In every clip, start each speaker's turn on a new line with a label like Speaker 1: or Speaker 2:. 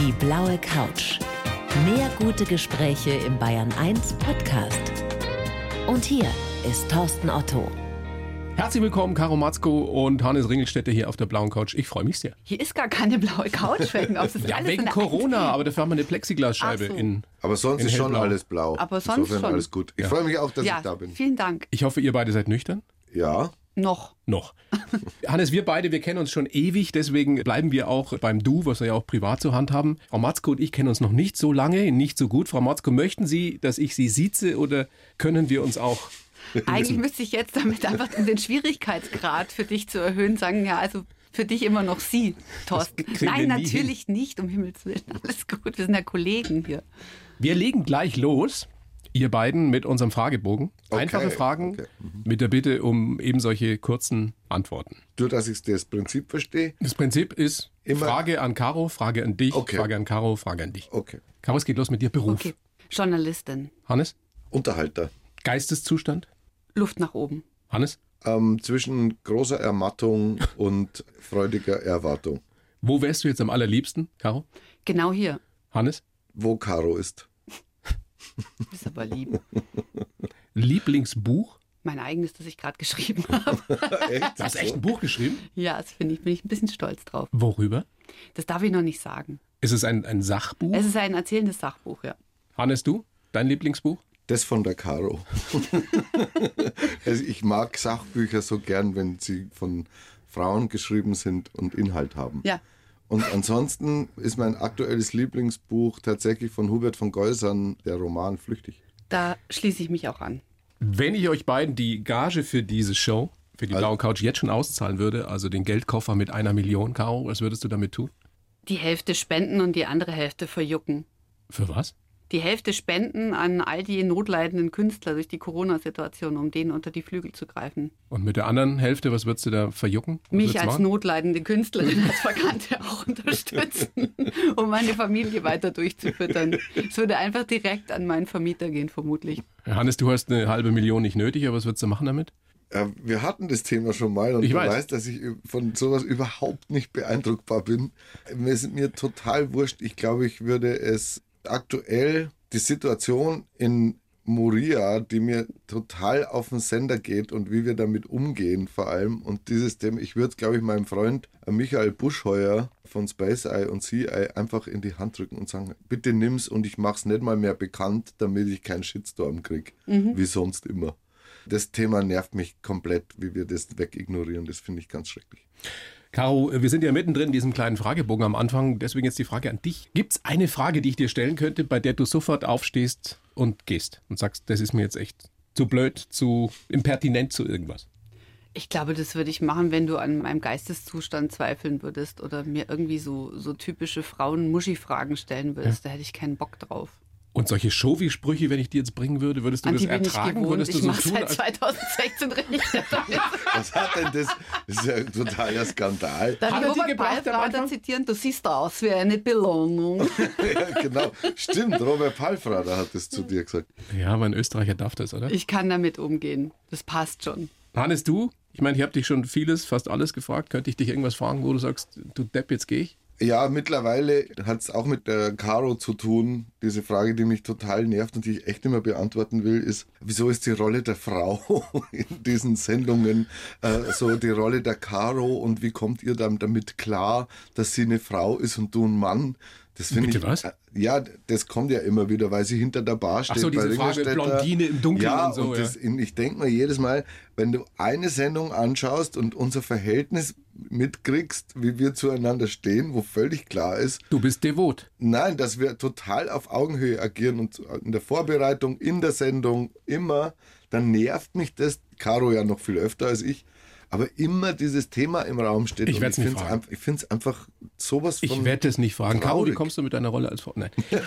Speaker 1: Die blaue Couch. Mehr gute Gespräche im Bayern 1 Podcast. Und hier ist Thorsten Otto.
Speaker 2: Herzlich willkommen, Caro Matzko und Hannes Ringelstädter hier auf der blauen Couch. Ich freue mich sehr.
Speaker 3: Hier ist gar keine blaue Couch wegen auf das
Speaker 2: Ja,
Speaker 3: alles
Speaker 2: wegen
Speaker 3: in der
Speaker 2: Corona, aber dafür haben wir eine Plexiglasscheibe
Speaker 3: so.
Speaker 2: in.
Speaker 4: Aber sonst
Speaker 2: In
Speaker 4: ist schon alles blau.
Speaker 3: Aber sonst
Speaker 4: Insofern
Speaker 3: schon.
Speaker 4: alles gut. Ich
Speaker 2: Ja.
Speaker 4: freue mich auch, dass
Speaker 3: Ja,
Speaker 4: ich da bin.
Speaker 3: vielen Dank.
Speaker 2: Ich hoffe, ihr beide seid nüchtern.
Speaker 4: Ja,
Speaker 3: Noch.
Speaker 2: Noch. Hannes, wir beide, wir kennen uns schon ewig, deswegen bleiben wir auch beim Du, was wir ja auch privat zur Hand haben. Frau Matzko und ich kennen uns noch nicht so lange, nicht so gut. Frau Matzko, möchten Sie, dass ich Sie sieze oder können wir uns auch.
Speaker 3: Eigentlich müsste ich jetzt damit einfach, um den Schwierigkeitsgrad für dich zu erhöhen, sagen, ja, also für dich immer noch sie, Thorsten. Nein, natürlich nicht, um Himmels Willen. Alles gut, wir sind ja Kollegen hier.
Speaker 2: Wir legen gleich los, ihr beiden, mit unserem Fragebogen.
Speaker 4: Okay,
Speaker 2: Einfache Fragen
Speaker 4: okay.
Speaker 2: mit der Bitte um eben solche kurzen Antworten.
Speaker 4: nur, dass ich das Prinzip verstehe.
Speaker 2: Das Prinzip ist
Speaker 4: Immer-
Speaker 2: Frage an Caro, Frage an dich,
Speaker 4: Okay.
Speaker 2: Frage an Caro, Frage an dich.
Speaker 4: Okay.
Speaker 2: Caro, es geht los mit dir. Beruf.
Speaker 3: Okay. Journalistin.
Speaker 2: Hannes?
Speaker 4: Unterhalter.
Speaker 2: Geisteszustand?
Speaker 3: Luft nach oben.
Speaker 2: Hannes?
Speaker 4: Ähm, zwischen großer Ermattung und freudiger Erwartung.
Speaker 2: Wo wärst du jetzt am allerliebsten, Caro?
Speaker 3: Genau hier.
Speaker 2: Hannes?
Speaker 4: Wo Caro ist.
Speaker 3: Ist aber lieb.
Speaker 2: Lieblingsbuch?
Speaker 3: Mein eigenes, das ich gerade geschrieben habe.
Speaker 4: Echt?
Speaker 2: Du hast echt ein Buch geschrieben?
Speaker 3: Ja, das finde ich, bin ich ein bisschen stolz drauf.
Speaker 2: Worüber?
Speaker 3: Das darf ich noch nicht sagen.
Speaker 2: Ist es ein, ein Sachbuch?
Speaker 3: Es ist ein erzählendes Sachbuch, ja.
Speaker 2: Hannes, du? Dein Lieblingsbuch?
Speaker 4: Das von der Caro. also ich mag Sachbücher so gern, wenn sie von Frauen geschrieben sind und Inhalt haben.
Speaker 3: Ja.
Speaker 4: Und ansonsten ist mein aktuelles Lieblingsbuch tatsächlich von Hubert von Geusern, der Roman Flüchtig.
Speaker 3: Da schließe ich mich auch an.
Speaker 2: Wenn ich euch beiden die Gage für diese Show, für die blaue Couch, jetzt schon auszahlen würde, also den Geldkoffer mit einer Million, Caro, was würdest du damit tun?
Speaker 3: Die Hälfte spenden und die andere Hälfte verjucken.
Speaker 2: Für was?
Speaker 3: Die Hälfte spenden an all die notleidenden Künstler durch die Corona-Situation, um denen unter die Flügel zu greifen.
Speaker 2: Und mit der anderen Hälfte, was würdest du da verjucken? Was
Speaker 3: Mich als
Speaker 2: machen?
Speaker 3: notleidende Künstlerin, als Verkannte auch unterstützen, um meine Familie weiter durchzufüttern. Es würde einfach direkt an meinen Vermieter gehen, vermutlich.
Speaker 2: Hannes, du hast eine halbe Million nicht nötig, aber was würdest du machen damit?
Speaker 4: Wir hatten das Thema schon mal und
Speaker 2: Ich
Speaker 4: du
Speaker 2: weiß.
Speaker 4: weißt, dass ich von sowas überhaupt nicht beeindruckbar bin. Mir ist mir total wurscht. Ich glaube, ich würde es aktuell die Situation in Moria, die mir total auf den Sender geht und wie wir damit umgehen vor allem. Und dieses Thema, ich würde es, glaube ich, meinem Freund äh, Michael Buschheuer von Space Eye und Sea Eye einfach in die Hand drücken und sagen, bitte nimm's und ich mach's nicht mal mehr bekannt, damit ich keinen Shitstorm krieg, wie sonst immer. Das Thema nervt mich komplett, wie wir das wegignorieren. Das finde ich ganz schrecklich.
Speaker 2: Caro, wir sind ja mittendrin in diesem kleinen Fragebogen am Anfang, deswegen jetzt die Frage an dich. Gibt es eine Frage, die ich dir stellen könnte, bei der du sofort aufstehst und gehst und sagst, das ist mir jetzt echt zu blöd, zu impertinent zu irgendwas?
Speaker 3: Ich glaube, das würde ich machen, wenn du an meinem Geisteszustand zweifeln würdest oder mir irgendwie so, so typische Frauen-Muschi-Fragen stellen würdest. Da hätte ich keinen Bock drauf.
Speaker 2: Und solche Showy-Sprüche, wenn ich die jetzt bringen würde, würdest du
Speaker 3: An
Speaker 2: das
Speaker 3: die bin ich
Speaker 2: ertragen? Würdest du
Speaker 3: Ich
Speaker 2: so
Speaker 3: mache
Speaker 2: tun,
Speaker 3: seit
Speaker 2: als
Speaker 3: 2016 richtig.
Speaker 4: Was hat denn das? Das ist ja ein totaler Skandal.
Speaker 3: Darf
Speaker 2: Hat er
Speaker 3: Robert Palfrader zitieren? Du siehst aus wie eine Belohnung.
Speaker 4: ja, genau. Stimmt, Robert Palfrader hat das zu dir gesagt.
Speaker 2: Ja, aber ein Österreicher darf das, oder?
Speaker 3: Ich kann damit umgehen. Das passt schon.
Speaker 2: Hannes, du? Ich meine, ich habe dich schon vieles, fast alles gefragt. Könnte ich dich irgendwas fragen, wo du sagst, du Depp, jetzt gehe ich?
Speaker 4: Ja, mittlerweile hat es auch mit der Caro zu tun. Diese Frage, die mich total nervt und die ich echt immer beantworten will, ist, wieso ist die Rolle der Frau in diesen Sendungen äh, so die Rolle der Caro und wie kommt ihr dann damit klar, dass sie eine Frau ist und du ein Mann? Das finde ich.
Speaker 2: was?
Speaker 4: äh, Ja, das kommt ja immer wieder, weil sie hinter der Bar steht.
Speaker 2: so, diese Frage. Blondine im Dunkeln
Speaker 4: ja,
Speaker 2: und so, ja.
Speaker 4: Das, ich denke mir jedes Mal, wenn du eine Sendung anschaust und unser Verhältnis mitkriegst, wie wir zueinander stehen, wo völlig klar ist,
Speaker 2: Du bist devot.
Speaker 4: Nein, dass wir total auf Augenhöhe agieren und in der Vorbereitung, in der Sendung, immer, dann nervt mich das, Caro ja noch viel öfter als ich, aber immer dieses Thema im Raum steht.
Speaker 2: Ich
Speaker 4: und
Speaker 2: werd's nicht fragen.
Speaker 4: einfach- Ich finde es einfach sowas von.
Speaker 2: Ich werde es nicht fragen. Caro, wie
Speaker 4: traurig.
Speaker 2: kommst du mit deiner Rolle als Frau? Nein.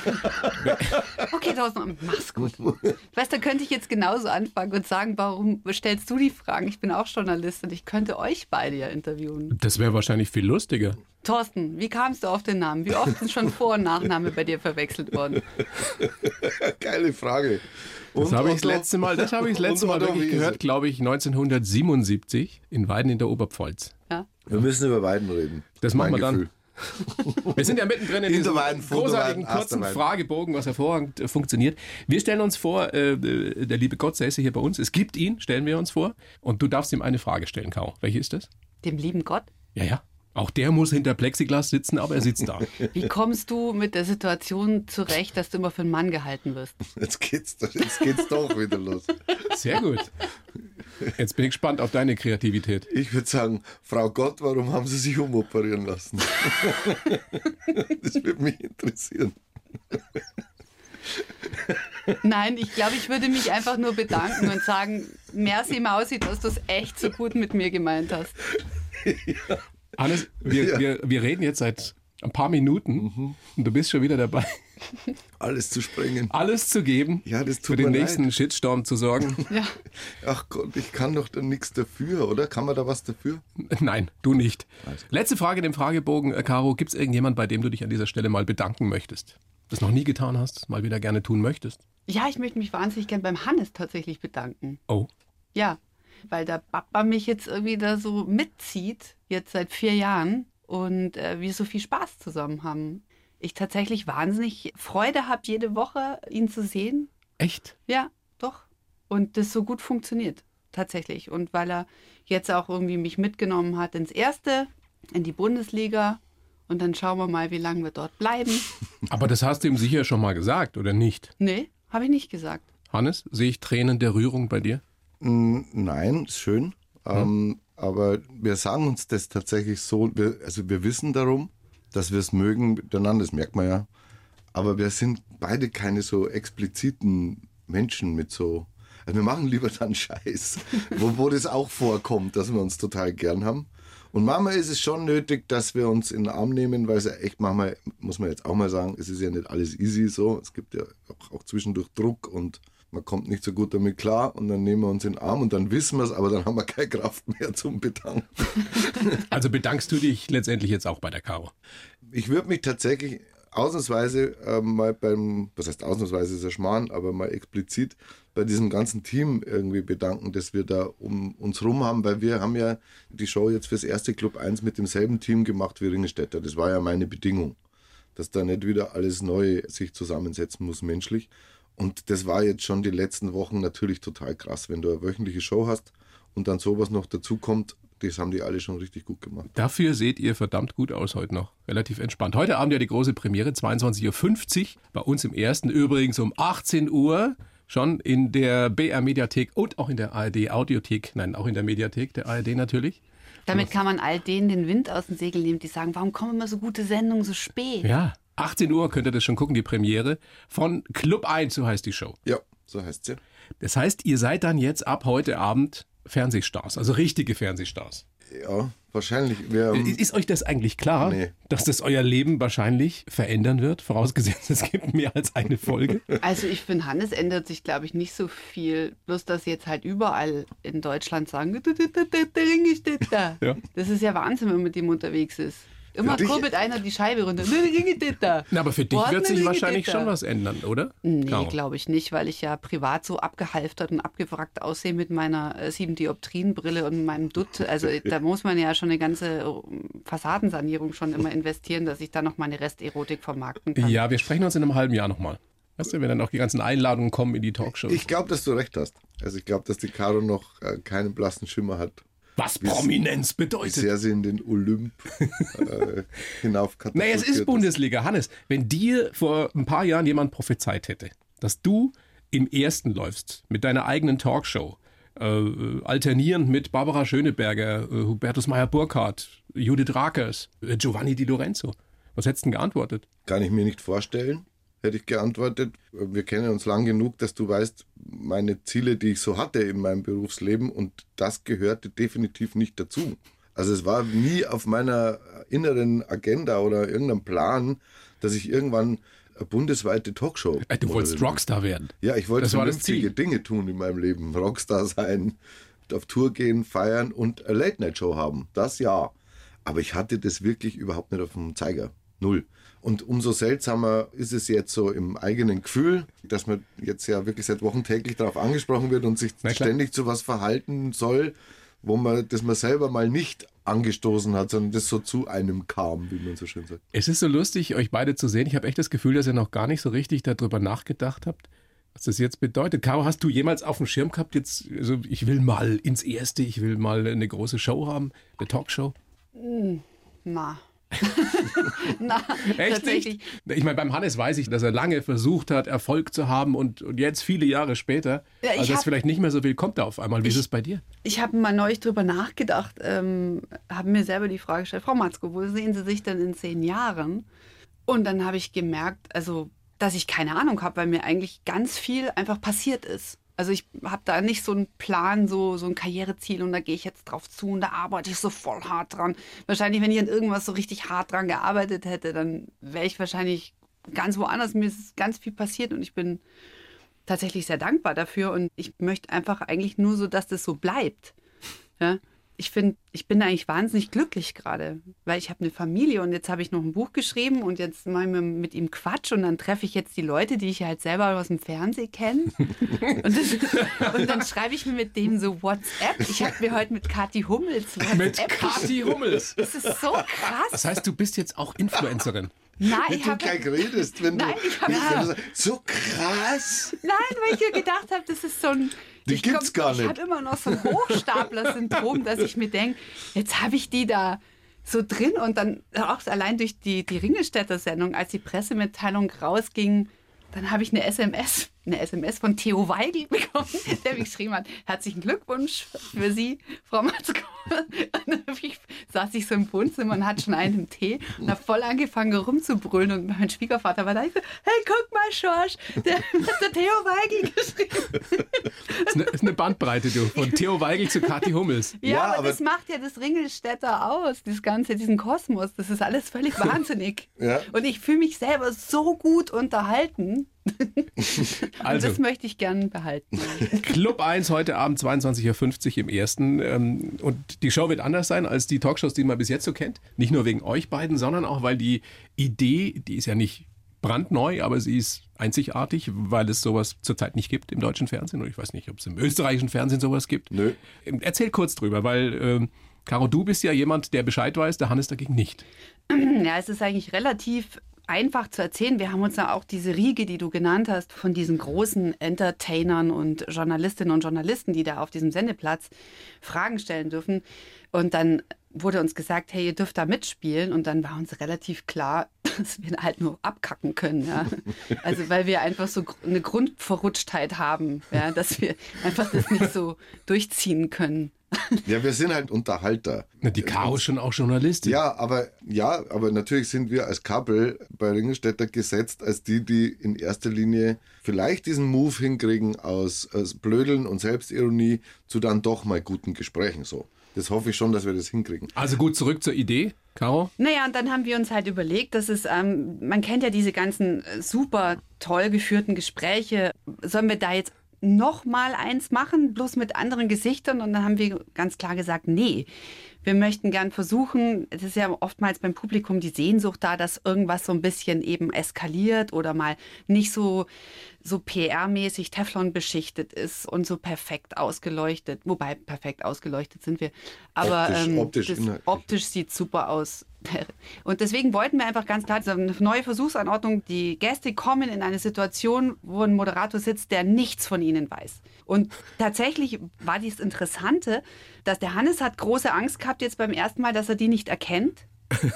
Speaker 3: Okay, tausend mach's gut. Weißt du, da könnte ich jetzt genauso anfangen und sagen, warum stellst du die Fragen? Ich bin auch Journalistin. Ich könnte euch beide ja interviewen.
Speaker 2: Das wäre wahrscheinlich viel lustiger.
Speaker 3: Thorsten, wie kamst du auf den Namen? Wie oft sind schon Vor- und Nachname bei dir verwechselt worden?
Speaker 4: Geile Frage.
Speaker 2: Das habe ich das letzte Mal, das habe ich das letzte
Speaker 4: Und
Speaker 2: Mal wirklich gehört, glaube ich, 1977 in Weiden in der Oberpfalz.
Speaker 3: Ja?
Speaker 4: Wir müssen über Weiden reden.
Speaker 2: Das machen wir dann. Wir sind ja mittendrin in diesem
Speaker 4: Hinterweiden,
Speaker 2: großartigen
Speaker 4: Vorderweiden,
Speaker 2: kurzen. Fragebogen, was hervorragend äh, funktioniert. Wir stellen uns vor, äh, der liebe Gott säße hier bei uns. Es gibt ihn, stellen wir uns vor. Und du darfst ihm eine Frage stellen, Caro. Welche ist das?
Speaker 3: Dem lieben Gott.
Speaker 2: Ja, ja. Auch der muss hinter Plexiglas sitzen, aber er sitzt da.
Speaker 3: Wie kommst du mit der Situation zurecht, dass du immer für einen Mann gehalten wirst?
Speaker 4: Jetzt geht's, jetzt geht's doch wieder los.
Speaker 2: Sehr gut. Jetzt bin ich gespannt auf deine Kreativität.
Speaker 4: Ich würde sagen, Frau Gott, warum haben Sie sich umoperieren lassen? das würde mich interessieren.
Speaker 3: Nein, ich glaube, ich würde mich einfach nur bedanken und sagen, merci Mausi, dass du es echt so gut mit mir gemeint hast.
Speaker 2: Hannes, wir,
Speaker 4: Ja.
Speaker 2: wir, wir reden jetzt seit ein paar Minuten und du bist schon wieder dabei,
Speaker 4: Alles zu sprengen.
Speaker 2: alles zu geben,
Speaker 4: Ja, das
Speaker 2: für
Speaker 4: tut
Speaker 2: den
Speaker 4: mir
Speaker 2: nächsten
Speaker 4: leid.
Speaker 2: Shitstorm zu sorgen.
Speaker 3: Ja.
Speaker 4: Ach Gott, ich kann doch da nichts dafür, oder? Kann man da was dafür?
Speaker 2: Nein, du nicht. Letzte Frage in dem Fragebogen, äh, Caro. Gibt es irgendjemand, bei dem du dich an dieser Stelle mal bedanken möchtest? Das noch nie getan hast, mal wieder gerne tun möchtest?
Speaker 3: ja, ich möchte mich wahnsinnig gern beim Hannes tatsächlich bedanken.
Speaker 2: Oh.
Speaker 3: Ja, weil der Papa mich jetzt irgendwie da so mitzieht, jetzt seit vier Jahren und äh, wir so viel Spaß zusammen haben. Ich tatsächlich wahnsinnig Freude habe, jede Woche ihn zu sehen.
Speaker 2: Echt?
Speaker 3: Ja, doch. Und das so gut funktioniert, tatsächlich. Und weil er jetzt auch irgendwie mich mitgenommen hat ins Erste, in die Bundesliga. Und dann schauen wir mal, wie lange wir dort bleiben.
Speaker 2: Aber das hast du ihm sicher schon mal gesagt, oder nicht?
Speaker 3: Nee, habe ich nicht gesagt.
Speaker 2: Hannes, sehe ich Tränen der Rührung bei dir?
Speaker 4: Mm, Nein, ist schön. Ähm, aber wir sagen uns das tatsächlich so, wir, also wir wissen darum, dass wir es mögen miteinander, das merkt man ja. Aber wir sind beide keine so expliziten Menschen mit so. Also wir machen lieber dann Scheiß, wo, wo das auch vorkommt, dass wir uns total gern haben. Und manchmal ist es schon nötig, dass wir uns in den Arm nehmen, weil es ja echt manchmal, muss man jetzt auch mal sagen, es ist ja nicht alles easy so. Es gibt ja auch, auch zwischendurch Druck und man kommt nicht so gut damit klar und dann nehmen wir uns in den Arm und dann wissen wir es, aber dann haben wir keine Kraft mehr zum Bedanken.
Speaker 2: Also bedankst du dich letztendlich jetzt auch bei der Caro?
Speaker 4: Ich würde mich tatsächlich ausnahmsweise ähm, mal beim, was heißt ausnahmsweise ist ja Schmarrn, aber mal explizit bei diesem ganzen Team irgendwie bedanken, dass wir da um uns rum haben, weil wir haben ja die Show jetzt fürs erste Club 1 mit demselben Team gemacht wie Ringelstädter. Das war ja meine Bedingung, dass da nicht wieder alles neu sich zusammensetzen muss menschlich. Und das war jetzt schon die letzten Wochen natürlich total krass, wenn du eine wöchentliche Show hast und dann sowas noch dazu kommt. Das haben die alle schon richtig gut gemacht.
Speaker 2: Dafür seht ihr verdammt gut aus heute noch. Relativ entspannt. Heute Abend ja die große Premiere, 22.50 Uhr. Bei uns im ersten übrigens um 18 Uhr. Schon in der BR Mediathek und auch in der ARD Audiothek. Nein, auch in der Mediathek der ARD natürlich.
Speaker 3: Damit kann man all denen den Wind aus den Segeln nehmen, die sagen, warum kommen immer so gute Sendungen so spät?
Speaker 2: Ja. 18 Uhr könnt ihr das schon gucken, die Premiere von Club 1, so heißt die Show.
Speaker 4: Ja, so heißt sie.
Speaker 2: Das heißt, ihr seid dann jetzt ab heute Abend Fernsehstars, also richtige Fernsehstars.
Speaker 4: Ja, wahrscheinlich. Wir, haben-
Speaker 2: Ist euch das eigentlich klar,
Speaker 4: Nee.
Speaker 2: dass das euer Leben wahrscheinlich verändern wird, vorausgesetzt es gibt mehr als eine Folge?
Speaker 3: Also ich finde, Hannes ändert sich, glaube ich, nicht so viel. Bloß, dass jetzt halt überall in Deutschland sagen.
Speaker 2: Ja.
Speaker 3: Das ist ja Wahnsinn, wenn man mit dem unterwegs ist. Immer
Speaker 4: dich-
Speaker 3: kurbelt einer die Scheibe runter. Der Ringelstädter.
Speaker 2: Na, aber für dich wird sich wahrscheinlich schon was ändern, oder?
Speaker 3: Nee, glaube ich nicht, weil ich ja privat so abgehalftert und abgewrackt aussehe mit meiner äh, 7 Dioptrienbrille und meinem Dutt. Also da muss man ja schon eine ganze äh, Fassadensanierung schon immer investieren, dass ich da noch meine Resterotik vermarkten kann.
Speaker 2: Ja, wir sprechen uns in einem halben Jahr nochmal. Weißt du, wenn dann auch die ganzen Einladungen kommen in die Talkshow.
Speaker 4: ich glaube, dass du recht hast. Also ich glaube, dass die Caro noch äh, keinen blassen Schimmer hat,
Speaker 2: was Prominenz
Speaker 4: wie
Speaker 2: bedeutet.
Speaker 4: sehr sie in den Olymp äh, hinauf
Speaker 2: Naja, es ist Bundesliga. Hannes, wenn dir vor ein paar Jahren jemand prophezeit hätte, dass du im Ersten läufst mit deiner eigenen Talkshow, äh, alternierend mit Barbara Schöneberger, äh, Hubertus Meyer-Burkhardt, Judith Rakers, äh, Giovanni Di Lorenzo, was hättest du denn geantwortet?
Speaker 4: Kann ich mir nicht vorstellen, hätte ich geantwortet. Wir kennen uns lang genug, dass du weißt, meine Ziele, die ich so hatte in meinem Berufsleben und das gehörte definitiv nicht dazu. Also es war nie auf meiner inneren Agenda oder irgendeinem Plan, dass ich irgendwann eine bundesweite Talkshow.
Speaker 2: Äh, du wolltest. Rockstar werden.
Speaker 4: Ja, ich wollte
Speaker 2: Das
Speaker 4: vernünftige. Dinge tun in meinem Leben. Rockstar sein, auf Tour gehen, feiern und eine Late-Night-Show haben. Das ja. Aber ich hatte das wirklich überhaupt nicht auf dem Zeiger. Null. Und umso seltsamer ist es jetzt so im eigenen Gefühl, dass man jetzt ja wirklich seit Wochen täglich darauf angesprochen wird und sich ständig zu was verhalten soll, wo man, dass man selber mal nicht angestoßen hat, sondern das so zu einem kam, wie man so schön sagt.
Speaker 2: Es ist so lustig, euch beide zu sehen. Ich habe echt das Gefühl, dass ihr noch gar nicht so richtig darüber nachgedacht habt, was das jetzt bedeutet. Caro, hast du jemals auf dem Schirm gehabt, jetzt, also ich will mal ins Erste, ich will mal eine große Show haben, eine Talkshow?
Speaker 3: Na. Na,
Speaker 2: Echt nicht? Ich meine, beim Hannes weiß ich, dass er lange versucht hat, Erfolg zu haben und, und jetzt viele Jahre später,
Speaker 3: Ja,
Speaker 2: also
Speaker 3: hab-
Speaker 2: vielleicht nicht mehr so viel kommt da auf einmal. Wie ist
Speaker 3: Ich-
Speaker 2: es bei dir?
Speaker 3: Ich habe mal neulich drüber nachgedacht, ähm, habe mir selber die Frage gestellt, Frau Matzko, wo sehen Sie sich denn in zehn Jahren? Und dann habe ich gemerkt, also, dass ich keine Ahnung habe, weil mir eigentlich ganz viel einfach passiert ist. Also ich habe da nicht so einen Plan, so, so ein Karriereziel und da gehe ich jetzt drauf zu und da arbeite ich so voll hart dran. Wahrscheinlich, wenn ich an irgendwas so richtig hart dran gearbeitet hätte, dann wäre ich wahrscheinlich ganz woanders. Mir ist ganz viel passiert und ich bin tatsächlich sehr dankbar dafür und ich möchte einfach eigentlich nur so, dass das so bleibt. Ja? Ich finde, ich bin eigentlich wahnsinnig glücklich gerade, weil ich habe eine Familie und jetzt habe ich noch ein Buch geschrieben und jetzt mache ich mit ihm Quatsch und dann treffe ich jetzt die Leute, die ich halt selber aus dem Fernsehen kenne. und, und dann schreibe ich mir mit denen so WhatsApp. Ich habe mir heute mit Kathi Hummels WhatsApp
Speaker 2: Mit Kathi Hummels.
Speaker 3: Das ist so krass.
Speaker 2: Das heißt, du bist jetzt auch Influencerin.
Speaker 3: Nein,
Speaker 4: Wie
Speaker 3: ich
Speaker 4: du
Speaker 3: habe
Speaker 4: gleich redest, wenn
Speaker 3: Nein,
Speaker 4: du,
Speaker 3: ich hab-
Speaker 4: wenn
Speaker 3: Ja.
Speaker 4: so krass.
Speaker 3: Nein, weil ich mir gedacht habe, das ist so ein.
Speaker 4: Die
Speaker 3: ich
Speaker 4: gibt's gar
Speaker 3: Ich
Speaker 4: nicht.
Speaker 3: habe immer noch so ein Hochstapler-Syndrom, dass ich mir denke, jetzt habe ich die da so drin und dann auch allein durch die, die Ringelstädter-Sendung, als die Pressemitteilung rausging, dann habe ich eine SMS, eine SMS von Theo Weigel bekommen, der mir geschrieben hat, herzlichen Glückwunsch für Sie, Frau Matzko. Und ich, saß ich so im Wohnzimmer und hatte schon einen im Tee und habe voll angefangen rumzubrüllen und mein Schwiegervater war da, ich so, hey, guck mal, Schorsch, der hat der Theo Weigel geschrieben.
Speaker 2: Das ist eine, ist eine Bandbreite, du. Von Theo Weigel zu Kathi Hummels.
Speaker 3: Ja,
Speaker 4: Ja,
Speaker 3: aber,
Speaker 4: aber-
Speaker 3: das macht ja das Ringelstädter aus, das Ganze, diesen Kosmos. Das ist alles völlig wahnsinnig.
Speaker 4: Ja.
Speaker 3: Und ich fühle mich selber so gut unterhalten.
Speaker 2: Also.
Speaker 3: Und das möchte ich gern behalten.
Speaker 2: Club 1 heute Abend 22.50 Uhr im ersten. Ähm, Und die Show wird anders sein als die Talkshows, die man bis jetzt so kennt. Nicht nur wegen euch beiden, sondern auch, weil die Idee, die ist ja nicht brandneu, aber sie ist einzigartig, weil es sowas zurzeit nicht gibt im deutschen Fernsehen. Und ich weiß nicht, ob es im österreichischen Fernsehen sowas gibt.
Speaker 4: Nö.
Speaker 2: Ähm, Erzähl kurz drüber, weil, ähm, Caro, du bist ja jemand, der Bescheid weiß, der Hannes dagegen nicht.
Speaker 3: Ja, es ist eigentlich relativ einfach zu erzählen. Wir haben uns ja auch diese Riege, die du genannt hast, von diesen großen Entertainern und Journalistinnen und Journalisten, die da auf diesem Sendeplatz Fragen stellen dürfen. Und dann wurde uns gesagt, hey, ihr dürft da mitspielen. Und dann war uns relativ klar, dass wir halt nur abkacken können. Ja? Also weil wir einfach so eine Grundverrutschtheit haben, ja? dass wir einfach das nicht so durchziehen können.
Speaker 4: Ja, wir sind halt Unterhalter.
Speaker 2: Na, die Caro ist schon auch Journalistin.
Speaker 4: Ja, aber ja, aber natürlich sind wir als Couple bei Ringelstädter gesetzt als die, die in erster Linie vielleicht diesen Move hinkriegen aus, aus Blödeln und Selbstironie zu dann doch mal guten Gesprächen so. Das hoffe ich schon, dass wir das hinkriegen.
Speaker 2: Also gut, zurück zur Idee. Caro?
Speaker 3: Naja, und dann haben wir uns halt überlegt, dass es, ähm, man kennt ja diese ganzen äh, super toll geführten Gespräche. Sollen wir da jetzt noch mal eins machen, bloß mit anderen Gesichtern? Und dann haben wir ganz klar gesagt, nee. Wir möchten gern versuchen, es ist ja oftmals beim Publikum die Sehnsucht da, dass irgendwas so ein bisschen eben eskaliert oder mal nicht so, so PR-mäßig Teflon beschichtet ist und so perfekt ausgeleuchtet. Wobei perfekt ausgeleuchtet sind wir. Aber
Speaker 4: Optisch-
Speaker 3: ähm,
Speaker 4: optisch,
Speaker 3: optisch sieht super aus. Und deswegen wollten wir einfach ganz klar, eine neue Versuchsanordnung, die Gäste kommen in eine Situation, wo ein Moderator sitzt, der nichts von ihnen weiß. Und tatsächlich war dies Interessante, dass der Hannes hat große Angst gehabt jetzt beim ersten Mal, dass er die nicht erkennt,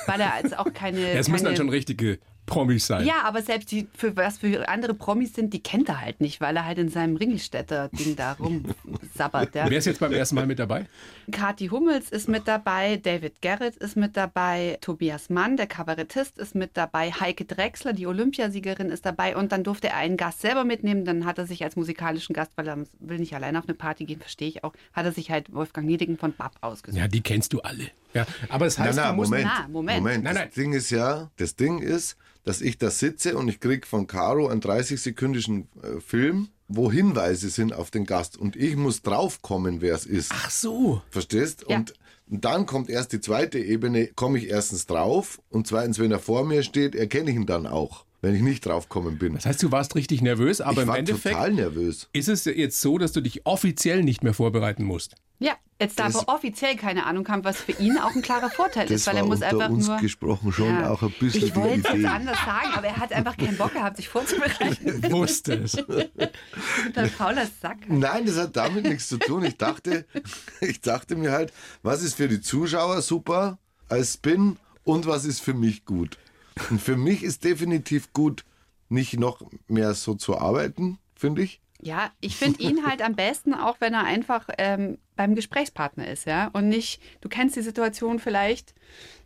Speaker 3: weil er als auch keine...
Speaker 2: Ja, es müssen dann schon richtige Promis sein.
Speaker 3: ja, aber selbst die, für was für andere Promis sind, die kennt er halt nicht, weil er halt in seinem Ringelstädter-Ding da rumsabbert. Ja.
Speaker 2: Wer ist jetzt beim ersten Mal mit dabei?
Speaker 3: Kathi Hummels ist mit dabei, David Garrett ist mit dabei, Tobias Mann, der Kabarettist, ist mit dabei, Heike Drechsler, die Olympiasiegerin, ist dabei und dann durfte er einen Gast selber mitnehmen. Dann hat er sich als musikalischen Gast, weil er will nicht alleine auf eine Party gehen, verstehe ich auch, hat er sich halt Wolfgang Niedigen von BAP ausgesucht.
Speaker 2: Ja, die kennst du alle. Ja, aber es heißt,
Speaker 4: na, na,
Speaker 2: du musst
Speaker 4: Moment.
Speaker 3: Na, Moment.
Speaker 2: Nein,
Speaker 4: das
Speaker 2: nein.
Speaker 4: Ding ist ja, das Ding ist, dass ich da sitze und ich krieg von Caro einen 30-sekündischen äh, Film, wo Hinweise sind auf den Gast und ich muss draufkommen, wer es ist.
Speaker 2: Ach so.
Speaker 4: Verstehst?
Speaker 3: Ja.
Speaker 4: Und dann kommt erst die zweite Ebene, komme ich erstens drauf und zweitens, wenn er vor mir steht, erkenne ich ihn dann auch, wenn ich nicht draufkommen bin.
Speaker 2: Das heißt, du warst richtig nervös, aber
Speaker 4: ich
Speaker 2: im
Speaker 4: war
Speaker 2: Endeffekt
Speaker 4: total nervös.
Speaker 2: ist es jetzt so, dass du dich offiziell nicht mehr vorbereiten musst.
Speaker 3: Ja, jetzt darf
Speaker 4: Das-
Speaker 3: er offiziell keine Ahnung haben, was für ihn auch ein klarer Vorteil ist, weil er muss
Speaker 4: unter
Speaker 3: einfach
Speaker 4: uns
Speaker 3: nur.
Speaker 4: gesprochen schon auch ein bisschen
Speaker 3: ich wollte es jetzt anders sagen, aber er hat einfach keinen Bock gehabt, sich vorzubereiten.
Speaker 2: Wusste es.
Speaker 3: Der fauler Sack.
Speaker 4: Nein, das hat damit nichts zu tun. Ich dachte, ich dachte mir halt, was ist für die Zuschauer super als Spin und was ist für mich gut. Und für mich ist definitiv gut, nicht noch mehr so zu arbeiten, finde ich.
Speaker 3: Ja, ich finde ihn halt am besten, auch wenn er einfach ähm, beim Gesprächspartner ist, ja. Und nicht, du kennst die Situation vielleicht,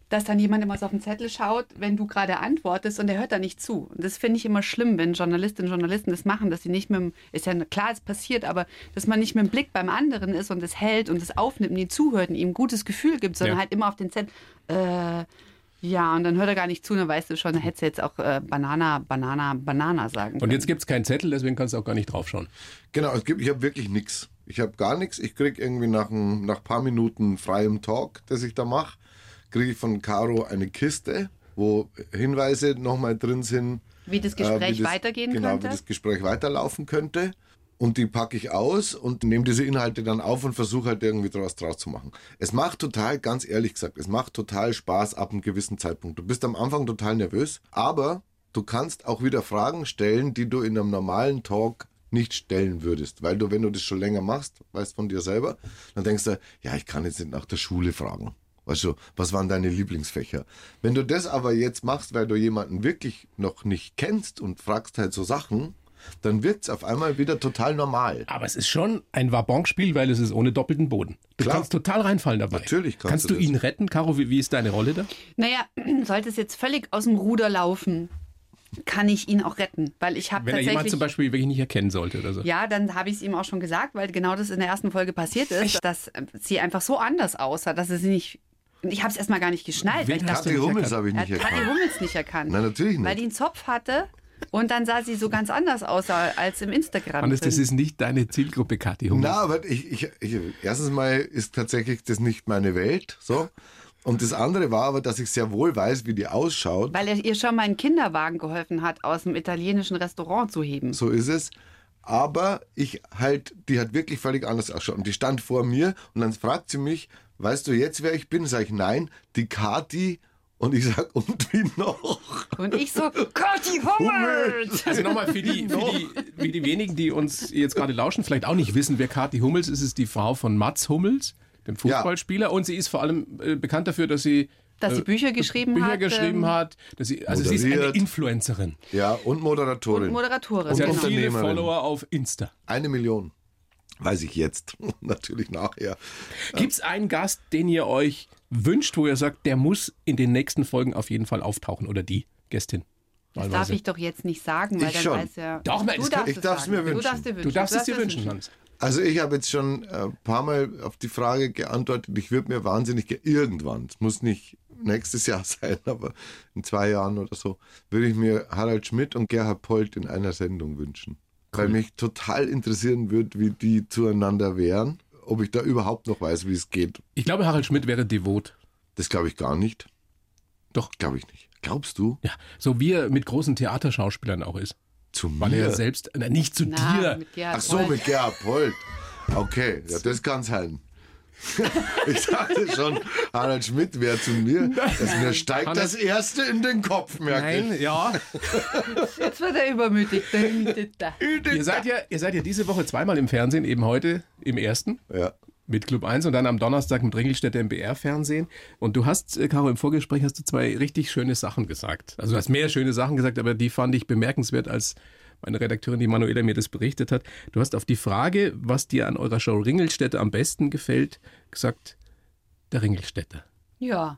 Speaker 3: dass dann jemand immer so auf den Zettel schaut, wenn du gerade antwortest und der hört da nicht zu. Und das finde ich immer schlimm, wenn Journalistinnen und Journalisten das machen, dass sie nicht mit dem, ist ja klar, es passiert, aber dass man nicht mit dem Blick beim anderen ist und es hält und es aufnimmt und ihm zuhört und ihm ein gutes Gefühl gibt, sondern
Speaker 2: Ja.
Speaker 3: halt immer auf den Zettel, äh, ja, und dann hört er gar nicht zu, dann weißt du schon, dann hättest du jetzt auch äh, Banana, Banana, Banana sagen
Speaker 2: Und jetzt gibt es keinen Zettel, deswegen kannst du auch gar nicht draufschauen.
Speaker 4: Genau, es gibt, ich habe wirklich nichts. Ich habe gar nichts. Ich kriege irgendwie nach ein nach paar Minuten freiem Talk, das ich da mache, kriege ich von Caro eine Kiste, wo Hinweise nochmal drin sind.
Speaker 3: Wie das
Speaker 4: äh,
Speaker 3: Gespräch
Speaker 4: wie
Speaker 3: weitergehen
Speaker 4: genau,
Speaker 3: könnte?
Speaker 4: wie das Gespräch weiterlaufen könnte. Und die packe ich aus und nehme diese Inhalte dann auf und versuche halt irgendwie draus draus zu machen. Es macht total, ganz ehrlich gesagt, es macht total Spaß ab einem gewissen Zeitpunkt. Du bist am Anfang total nervös, aber du kannst auch wieder Fragen stellen, die du in einem normalen Talk nicht stellen würdest. Weil du, wenn du das schon länger machst, weißt von dir selber, dann denkst du, ja, ich kann jetzt nicht nach der Schule fragen. Weißt du, was waren deine Lieblingsfächer? Wenn du das aber jetzt machst, weil du jemanden wirklich noch nicht kennst und fragst halt so Sachen, dann wird es auf einmal wieder total normal.
Speaker 2: Aber es ist schon ein Wabonk-Spiel, weil es ist ohne doppelten Boden. Du
Speaker 4: Klar.
Speaker 2: kannst total reinfallen dabei.
Speaker 4: Natürlich kannst
Speaker 2: kannst
Speaker 4: du
Speaker 2: du
Speaker 4: das.
Speaker 2: ihn retten, Caro? Wie, wie ist deine Rolle da?
Speaker 3: Naja, sollte es jetzt völlig aus dem Ruder laufen, kann ich ihn auch retten. Weil ich habe
Speaker 2: Wenn er jemand zum Beispiel wirklich nicht erkennen sollte oder so.
Speaker 3: ja, dann habe ich es ihm auch schon gesagt, weil genau das in der ersten Folge passiert ist, dass äh, sie einfach so anders aussah, dass er sie nicht. Und ich habe es erstmal gar nicht geschnallt.
Speaker 2: Wen
Speaker 3: weil ich dachte,
Speaker 4: Kathi
Speaker 2: nicht
Speaker 4: Hummels
Speaker 2: erkannt?
Speaker 4: habe ich
Speaker 3: er
Speaker 4: nicht
Speaker 3: hat Kathi
Speaker 4: erkannt.
Speaker 3: Hummels nicht erkannt.
Speaker 4: Nein, natürlich nicht.
Speaker 3: Weil die einen Zopf hatte und dann sah sie so ganz anders aus als im Instagram.
Speaker 2: Hannes, das ist nicht deine Zielgruppe, Kathi Hummels.
Speaker 4: Na, aber ich, ich, ich, erstens mal ist tatsächlich das nicht meine Welt, so. Und das andere war aber, dass ich sehr wohl weiß, wie die ausschaut.
Speaker 3: Weil er ihr schon mal einen Kinderwagen geholfen hat, aus dem italienischen Restaurant zu heben.
Speaker 4: So ist es. Aber ich halt, die hat wirklich völlig anders ausgeschaut. Und die stand vor mir und dann fragt sie mich, weißt du jetzt, wer ich bin? Sag ich, nein, die Kati. Und ich sag, und wie noch?
Speaker 3: Und ich so, Kathi Hummels!
Speaker 2: Also nochmal für die, für, die, für die wenigen, die uns jetzt gerade lauschen, vielleicht auch nicht wissen, wer Kathi Hummels ist, ist die Frau von Mats Hummels, dem Fußballspieler. Und sie ist vor allem äh, bekannt dafür, dass sie
Speaker 3: Dass sie
Speaker 2: äh,
Speaker 3: Bücher geschrieben
Speaker 2: Bücher
Speaker 3: hat,
Speaker 2: geschrieben
Speaker 3: ähm,
Speaker 2: hat. Dass sie, also sie ist eine
Speaker 4: moderiert.
Speaker 2: Influencerin.
Speaker 4: Ja, und Moderatorin.
Speaker 3: Und Moderatorin.
Speaker 2: Sie hat viele. Follower auf Insta.
Speaker 4: Eine Million. Weiß ich jetzt. Natürlich nachher.
Speaker 2: Gibt es einen Gast, den ihr euch wünscht, wo ihr sagt, der muss in den nächsten Folgen auf jeden Fall auftauchen oder die Gästin?
Speaker 3: Das darf ich doch jetzt nicht sagen, weil
Speaker 4: Ich
Speaker 3: dann
Speaker 4: schon.
Speaker 3: weiß ja.
Speaker 2: Doch,
Speaker 3: du darfst
Speaker 4: ich
Speaker 3: es
Speaker 4: darf's mir
Speaker 3: Du
Speaker 4: wünschen.
Speaker 3: darfst dir wünschen.
Speaker 2: Du darfst es dir
Speaker 3: es
Speaker 2: wünschen, Hans.
Speaker 4: Also ich habe jetzt schon äh, ein paar Mal auf die Frage geantwortet, ich würde mir wahnsinnig ge- irgendwann, es muss nicht nächstes Jahr sein, aber in zwei Jahren oder so, würde ich mir Harald Schmidt und Gerhard Polt in einer Sendung wünschen. Weil mich total interessieren würde, wie die zueinander wären, ob ich da überhaupt noch weiß, wie es geht.
Speaker 2: Ich glaube, Harald Schmidt wäre devot.
Speaker 4: Das glaube ich gar nicht.
Speaker 2: Doch.
Speaker 4: Glaube ich nicht. Glaubst du?
Speaker 2: Ja, so wie er mit großen Theaterschauspielern auch ist.
Speaker 4: Zu mir?
Speaker 2: Weil er ja selbst, na, nicht zu
Speaker 3: Na,
Speaker 2: dir.
Speaker 3: mit Gerhard
Speaker 4: Ach so,
Speaker 3: Polt.
Speaker 4: mit Gerhard Polt. Okay, ja, das kann sein. Ich dachte schon, Harald Schmidt wäre zu mir. Das mir steigt
Speaker 2: Hannes-
Speaker 4: das Erste in den Kopf, merke ich.
Speaker 2: Nein, ja.
Speaker 3: Jetzt wird er übermütig.
Speaker 2: ihr, seid ja. Ihr seid ja diese Woche zweimal im Fernsehen, eben heute im ersten.
Speaker 4: Ja.
Speaker 2: mit Club 1 und dann am Donnerstag mit Ringelstädter im BR-Fernsehen. Und du hast, äh, Caro, im Vorgespräch hast du zwei richtig schöne Sachen gesagt. Also du hast mehr schöne Sachen gesagt, aber die fand ich bemerkenswert, als meine Redakteurin, die Manuela, mir das berichtet hat. Du hast auf die Frage, was dir an eurer Show Ringelstädter am besten gefällt, gesagt, der Ringelstädter.
Speaker 3: Ja.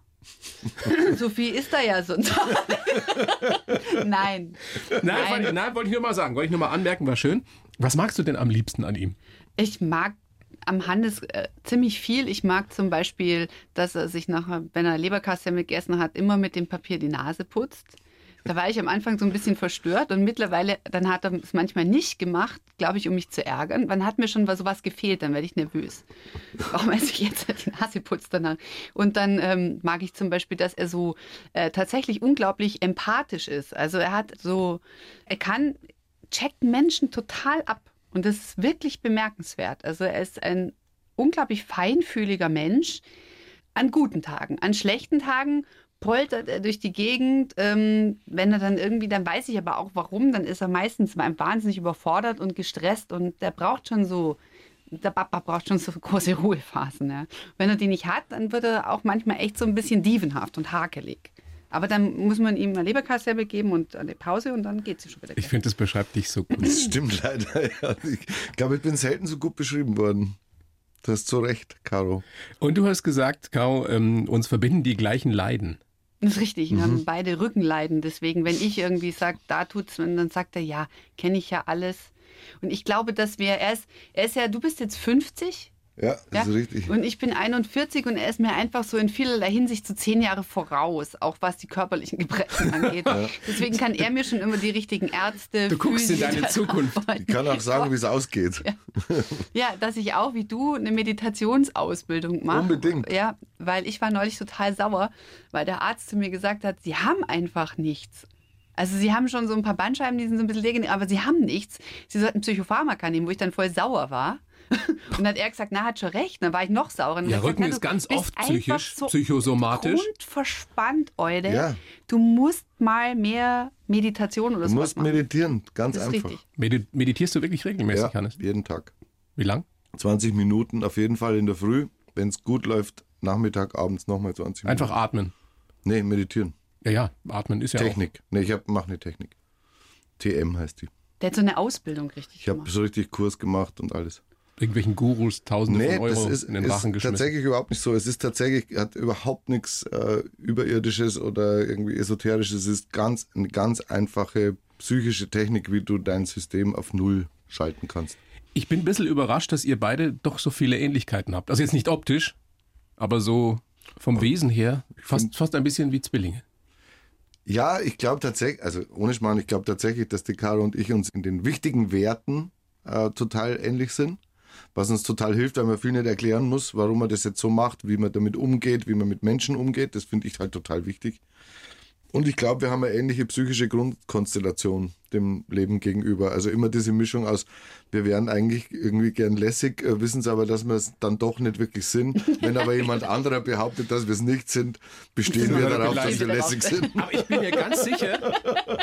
Speaker 3: so viel ist da ja sonst. Nein.
Speaker 2: Nein,
Speaker 3: Nein.
Speaker 2: Wollte, nein, wollte ich nur mal sagen, wollte ich nur mal anmerken, war schön. Was magst du denn am liebsten an ihm?
Speaker 3: Ich mag am Hannes äh, ziemlich viel. Ich mag zum Beispiel, dass er sich nach, wenn er Leberkasse gegessen hat, immer mit dem Papier die Nase putzt. Da war ich am Anfang so ein bisschen verstört und mittlerweile, dann hat er es manchmal nicht gemacht, glaube ich, um mich zu ärgern. Dann hat mir schon was- sowas gefehlt, dann werde ich nervös. Warum er sich jetzt die Nase putzt danach? Und dann ähm, mag ich zum Beispiel, dass er so äh, tatsächlich unglaublich empathisch ist. Also er hat so, er kann, checkt Menschen total ab. Und das ist wirklich bemerkenswert. Also er ist ein unglaublich feinfühliger Mensch. An guten Tagen. An schlechten Tagen poltert er durch die Gegend. Ähm, wenn er dann irgendwie, dann weiß ich aber auch warum, dann ist er meistens wahnsinnig überfordert und gestresst und der braucht schon so, der Papa braucht schon so große Ruhephasen. Ja. Wenn er die nicht hat, dann wird er auch manchmal echt so ein bisschen dievenhaft und hakelig. Aber dann muss man ihm eine Leberkassette geben und eine Pause und dann geht es schon wieder.
Speaker 2: Ich finde, das beschreibt dich so gut.
Speaker 4: Das stimmt leider. Ja. Ich glaube, ich bin selten so gut beschrieben worden. Du hast so recht, Caro.
Speaker 2: Und du hast gesagt, Caro, ähm, uns verbinden die gleichen Leiden.
Speaker 3: Das ist richtig, wir mhm. haben beide Rückenleiden. Deswegen, wenn ich irgendwie sage, da tut's, dann sagt er, ja, kenne ich ja alles. Und ich glaube, dass wir, er ist, er ist ja, du bist jetzt 50,
Speaker 4: ja, das ja? ist richtig.
Speaker 3: Und ich bin 41 und er ist mir einfach so in vielerlei Hinsicht so zehn Jahre voraus, auch was die körperlichen Gebrechen angeht. Ja. Deswegen kann er mir schon immer die richtigen Ärzte.
Speaker 2: Du guckst in deine Zukunft.
Speaker 4: Ich kann auch sagen, wie es ausgeht.
Speaker 3: Ja. ja, dass ich auch wie du eine Meditationsausbildung mache.
Speaker 4: Unbedingt.
Speaker 3: Ja, weil ich war neulich total sauer, weil der Arzt zu mir gesagt hat, sie haben einfach nichts. Also sie haben schon so ein paar Bandscheiben, die sind so ein bisschen legendär, aber sie haben nichts. Sie sollten Psychopharmaka nehmen, wo ich dann voll sauer war. Und dann hat er gesagt, na, hat schon recht. Dann war ich noch sauer.
Speaker 2: ja, Rücken gesagt, ist ganz oft psychisch, so psychosomatisch.
Speaker 3: verspannt, Eude. Ja. Du musst mal mehr Meditation oder so
Speaker 4: Du musst machen. meditieren, ganz einfach.
Speaker 2: Richtig. Meditierst du wirklich regelmäßig,
Speaker 4: ja,
Speaker 2: Hannes?
Speaker 4: jeden Tag.
Speaker 2: Wie lang?
Speaker 4: 20 Minuten auf jeden Fall in der Früh. Wenn es gut läuft, Nachmittag, abends nochmal 20 Minuten.
Speaker 2: Einfach atmen?
Speaker 4: Nee, meditieren.
Speaker 2: Ja, ja, atmen ist ja
Speaker 4: Technik.
Speaker 2: auch...
Speaker 4: Nee, ich mache eine Technik. TM heißt die.
Speaker 3: Der hat so eine Ausbildung richtig
Speaker 4: ich gemacht. Ich habe so richtig Kurs gemacht und alles
Speaker 2: irgendwelchen Gurus Tausende
Speaker 4: nee,
Speaker 2: von Euro
Speaker 4: ist,
Speaker 2: in den Rachen geschmissen.
Speaker 4: tatsächlich überhaupt nicht so. Es ist tatsächlich, hat überhaupt nichts äh, Überirdisches oder irgendwie Esoterisches. Es ist ganz, eine ganz einfache psychische Technik, wie du dein System auf Null schalten kannst.
Speaker 2: Ich bin ein bisschen überrascht, dass ihr beide doch so viele Ähnlichkeiten habt. Also jetzt nicht optisch, aber so vom Wesen her fast, fast ein bisschen wie Zwillinge.
Speaker 4: Ja, ich glaube tatsächlich, also ohne Schmarrn, ich glaube tatsächlich, dass die Caro und ich uns in den wichtigen Werten äh, total ähnlich sind was uns total hilft, weil man viel nicht erklären muss, warum man das jetzt so macht, wie man damit umgeht, wie man mit Menschen umgeht. Das finde ich halt total wichtig. Und ich glaube, wir haben eine ähnliche psychische Grundkonstellation dem Leben gegenüber. Also immer diese Mischung aus, wir wären eigentlich irgendwie gern lässig, äh, wissen es aber, dass wir es dann doch nicht wirklich sind. Wenn aber jemand anderer behauptet, dass wir es nicht sind, bestehen wir darauf, dass wir lässig sind.
Speaker 2: Aber ich bin mir ganz sicher,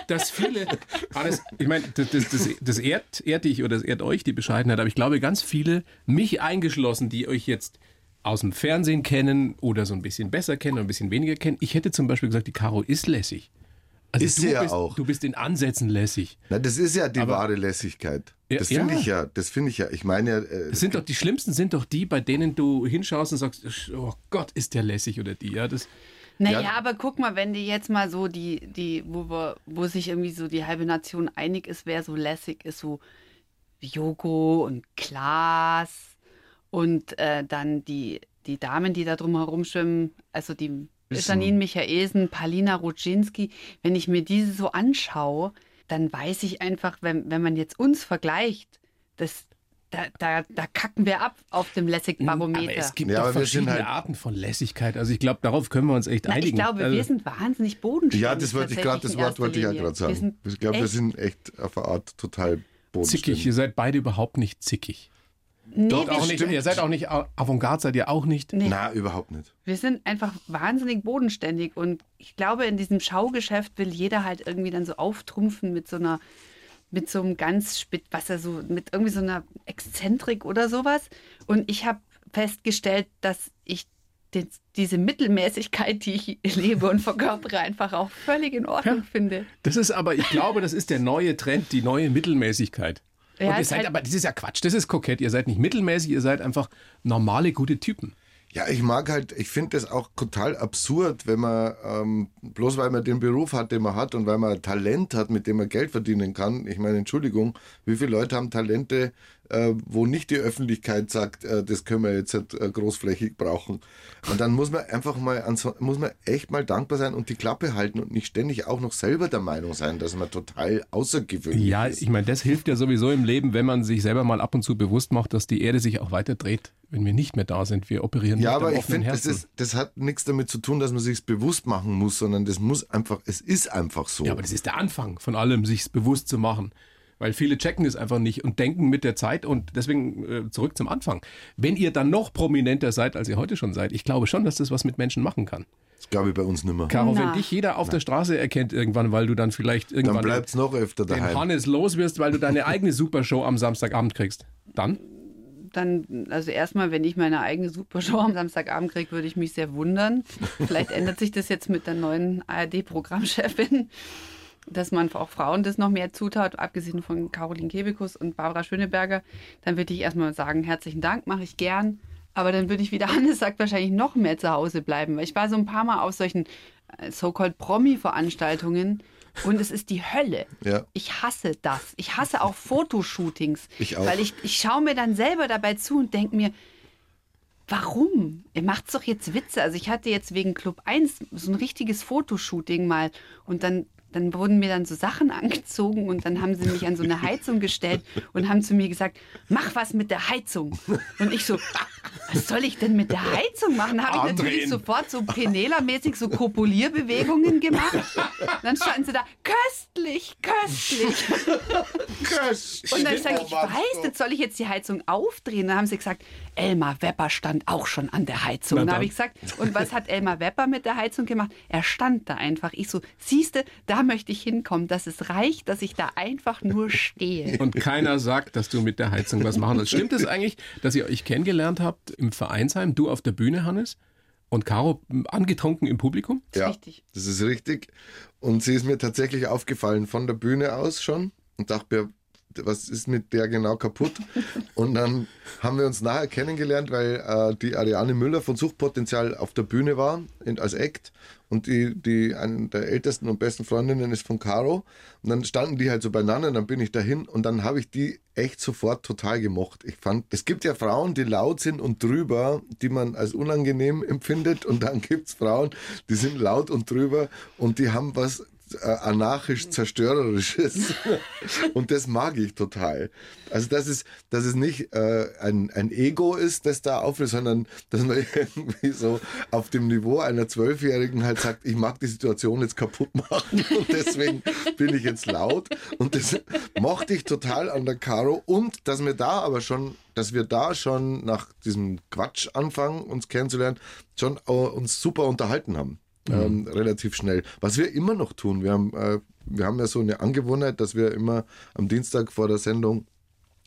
Speaker 2: dass viele, alles, ich meine, das, das, das, das ehrt, ehrt dich oder das ehrt euch die Bescheidenheit, aber ich glaube, ganz viele, mich eingeschlossen, die euch jetzt aus dem Fernsehen kennen oder so ein bisschen besser kennen oder ein bisschen weniger kennen. Ich hätte zum Beispiel gesagt, die Caro ist lässig.
Speaker 4: Also ist
Speaker 2: du
Speaker 4: sie
Speaker 2: ja
Speaker 4: bist, auch.
Speaker 2: Du bist in Ansätzen lässig.
Speaker 4: Na, das ist ja die Aber, wahre Lässigkeit. Das ja, finde ich ja. Das finde ich ja. Ich meine ja.
Speaker 2: Äh, sind doch die schlimmsten sind doch die, bei denen du hinschaust und sagst, oh Gott, ist der lässig oder die. Ja, das.
Speaker 3: Naja, ja. aber guck mal, wenn die jetzt mal so die, die, wo wir, wo sich irgendwie so die halbe Nation einig ist, wer so lässig ist, so Joko und Klaas und äh, dann die, die Damen, die da drum herum schwimmen, also die Janine Michaelsen, Palina Rudzinski, wenn ich mir diese so anschaue, dann weiß ich einfach, wenn, wenn man jetzt uns vergleicht, das, da, da, da kacken wir ab auf dem Lässigbarometer. Aber
Speaker 2: es gibt ja, doch verschiedene halt Arten von Lässigkeit. Also ich glaube, darauf können wir uns echt
Speaker 3: Na,
Speaker 2: einigen.
Speaker 3: Ich glaube,
Speaker 2: also
Speaker 3: wir sind wahnsinnig bodenständig.
Speaker 4: Ja, das wollte ich gerade, das Wort wollte ich ja gerade sagen. Ich glaube, wir sind echt auf eine Art total bodenständig.
Speaker 2: Zickig, ihr seid beide überhaupt nicht zickig. Nee, Dort auch nicht. Ihr seid auch nicht Avantgarde, seid ihr auch nicht?
Speaker 4: Nee. Na, überhaupt nicht.
Speaker 3: Wir sind einfach wahnsinnig bodenständig und ich glaube, in diesem Schaugeschäft will jeder halt irgendwie dann so auftrumpfen mit so einer, mit so einem ganz spit, was er so, mit irgendwie so einer Exzentrik oder sowas. Und ich habe festgestellt, dass ich den, diese Mittelmäßigkeit, die ich lebe und verkörpere, einfach auch völlig in Ordnung ja, finde.
Speaker 2: Das ist aber, ich glaube, das ist der neue Trend, die neue Mittelmäßigkeit. Ja, und ihr seid halt aber, das ist ja Quatsch, das ist kokett. Ihr seid nicht mittelmäßig, ihr seid einfach normale, gute Typen.
Speaker 4: Ja, ich mag halt, ich finde das auch total absurd, wenn man, ähm, bloß weil man den Beruf hat, den man hat und weil man Talent hat, mit dem man Geld verdienen kann. Ich meine, Entschuldigung, wie viele Leute haben Talente, wo nicht die Öffentlichkeit sagt, äh, das können wir jetzt halt, äh, großflächig brauchen. Und dann muss man einfach mal, muss man echt mal dankbar sein und die Klappe halten und nicht ständig auch noch selber der Meinung sein, dass man total außergewöhnlich
Speaker 2: ja,
Speaker 4: ist.
Speaker 2: Ja, ich meine, das hilft ja sowieso im Leben, wenn man sich selber mal ab und zu bewusst macht, dass die Erde sich auch weiter dreht, wenn wir nicht mehr da sind. Wir operieren
Speaker 4: Ja, aber ich finde, das, das hat nichts damit zu tun, dass man sich bewusst machen muss, sondern das muss einfach, es ist einfach so.
Speaker 2: Ja, aber das ist der Anfang von allem, sich bewusst zu machen Weil viele checken es einfach nicht und denken mit der Zeit und deswegen äh, zurück zum Anfang. Wenn ihr dann noch prominenter seid, als ihr heute schon seid, ich glaube schon, dass das was mit Menschen machen kann.
Speaker 4: Das glaube ich bei uns nicht mehr.
Speaker 2: Caro, wenn
Speaker 3: Na.
Speaker 2: dich jeder auf der Straße erkennt irgendwann, weil du dann vielleicht
Speaker 4: Dann
Speaker 2: irgendwann
Speaker 4: bleibt es noch öfter
Speaker 2: den
Speaker 4: daheim.
Speaker 2: Hannes los wirst, weil du deine eigene Supershow am Samstagabend kriegst, dann?
Speaker 3: Dann, also erstmal, wenn ich meine eigene Supershow am Samstagabend kriege, würde ich mich sehr wundern. Vielleicht ändert sich das jetzt mit der neuen ARD-Programmchefin, dass man auch Frauen das noch mehr zutraut, abgesehen von Caroline Kebekus und Barbara Schöneberger. Dann würde ich erstmal sagen, herzlichen Dank, mache ich gern. Aber dann würde ich, wie der Hannes sagt, wahrscheinlich noch mehr zu Hause bleiben. Weil ich war so ein paar Mal auf solchen äh, so-called Promi-Veranstaltungen und es ist die Hölle.
Speaker 4: Ja.
Speaker 3: Ich hasse das. Ich hasse auch Fotoshootings.
Speaker 4: Ich auch.
Speaker 3: Weil ich, ich schaue mir dann selber dabei zu und denke mir, warum? Ihr macht's doch jetzt Witze. Also ich hatte jetzt wegen Club 1 so ein richtiges Fotoshooting mal und dann, dann wurden mir dann so Sachen angezogen und dann haben sie mich an so eine Heizung gestellt und haben zu mir gesagt, mach was mit der Heizung. Und ich so, was soll ich denn mit der Heizung machen? Habe ich natürlich sofort so Penela-mäßig so Kopulierbewegungen gemacht. Dann standen sie da, köstlich, köstlich. Und dann sage ich, ich weiß, jetzt soll ich jetzt die Heizung aufdrehen. Dann haben sie gesagt, Elmar Wepper stand auch schon an der Heizung.
Speaker 2: Na
Speaker 3: dann. habe ich gesagt, und was hat Elmar Wepper mit der Heizung gemacht? Er stand da einfach. Ich so, siehste, da möchte ich hinkommen, dass es reicht, dass ich da einfach nur stehe.
Speaker 2: Und keiner sagt, dass du mit der Heizung was machen willst. Stimmt es eigentlich, dass ihr euch kennengelernt habt im Vereinsheim, du auf der Bühne, Hannes, und Caro angetrunken im Publikum?
Speaker 3: ist richtig.
Speaker 4: Das ist richtig. Und sie ist mir tatsächlich aufgefallen von der Bühne aus schon und dachte mir, was ist mit der genau kaputt? Und dann haben wir uns nachher kennengelernt, weil äh, die Ariane Müller von Suchtpotenzial auf der Bühne war in, als Act und die, die eine der ältesten und besten Freundinnen ist von Caro. Und dann standen die halt so beieinander dann bin ich dahin und dann habe ich die echt sofort total gemocht. Ich fand, es gibt ja Frauen, die laut sind und drüber, die man als unangenehm empfindet und dann gibt es Frauen, die sind laut und drüber und die haben was äh, anarchisch-zerstörerisches. und das mag ich total. Also, dass es, dass es nicht äh, ein, ein Ego ist, das da auftritt, sondern dass man irgendwie so auf dem Niveau einer Zwölfjährigen halt sagt, ich mag die Situation jetzt kaputt machen und deswegen bin ich jetzt laut. Und das mochte ich total an der Caro. Und dass wir da aber schon, dass wir da schon nach diesem Quatsch anfangen, uns kennenzulernen, schon äh, uns super unterhalten haben ähm, relativ schnell. Was wir immer noch tun, wir haben, äh, wir haben ja so eine Angewohnheit, dass wir immer am Dienstag vor der Sendung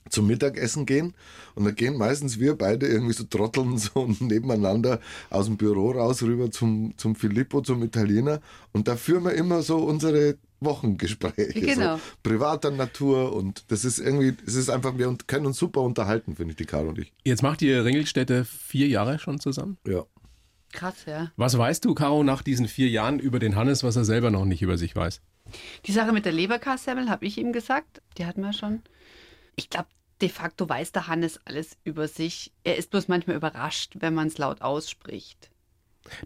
Speaker 4: zum Mittagessen gehen und da gehen meistens wir beide irgendwie so trotteln so nebeneinander aus dem Büro raus rüber zum, zum Filippo, zum Italiener und da führen wir immer so unsere Wochengespräche,
Speaker 3: Genau.
Speaker 4: so privater Natur und das ist irgendwie, es ist einfach, wir können uns super unterhalten, finde ich, die Caro und ich.
Speaker 2: Jetzt macht ihr Ringelstädte vier Jahre schon zusammen.
Speaker 4: Ja.
Speaker 3: Krass, ja.
Speaker 2: Was weißt du, Caro, nach diesen vier Jahren über den Hannes, was er selber noch nicht über sich weiß?
Speaker 3: Die Sache mit der Leberkassemmel habe ich ihm gesagt. Die hatten wir schon. Ich glaube, de facto weiß der Hannes alles über sich. Er ist bloß manchmal überrascht, wenn man es laut ausspricht.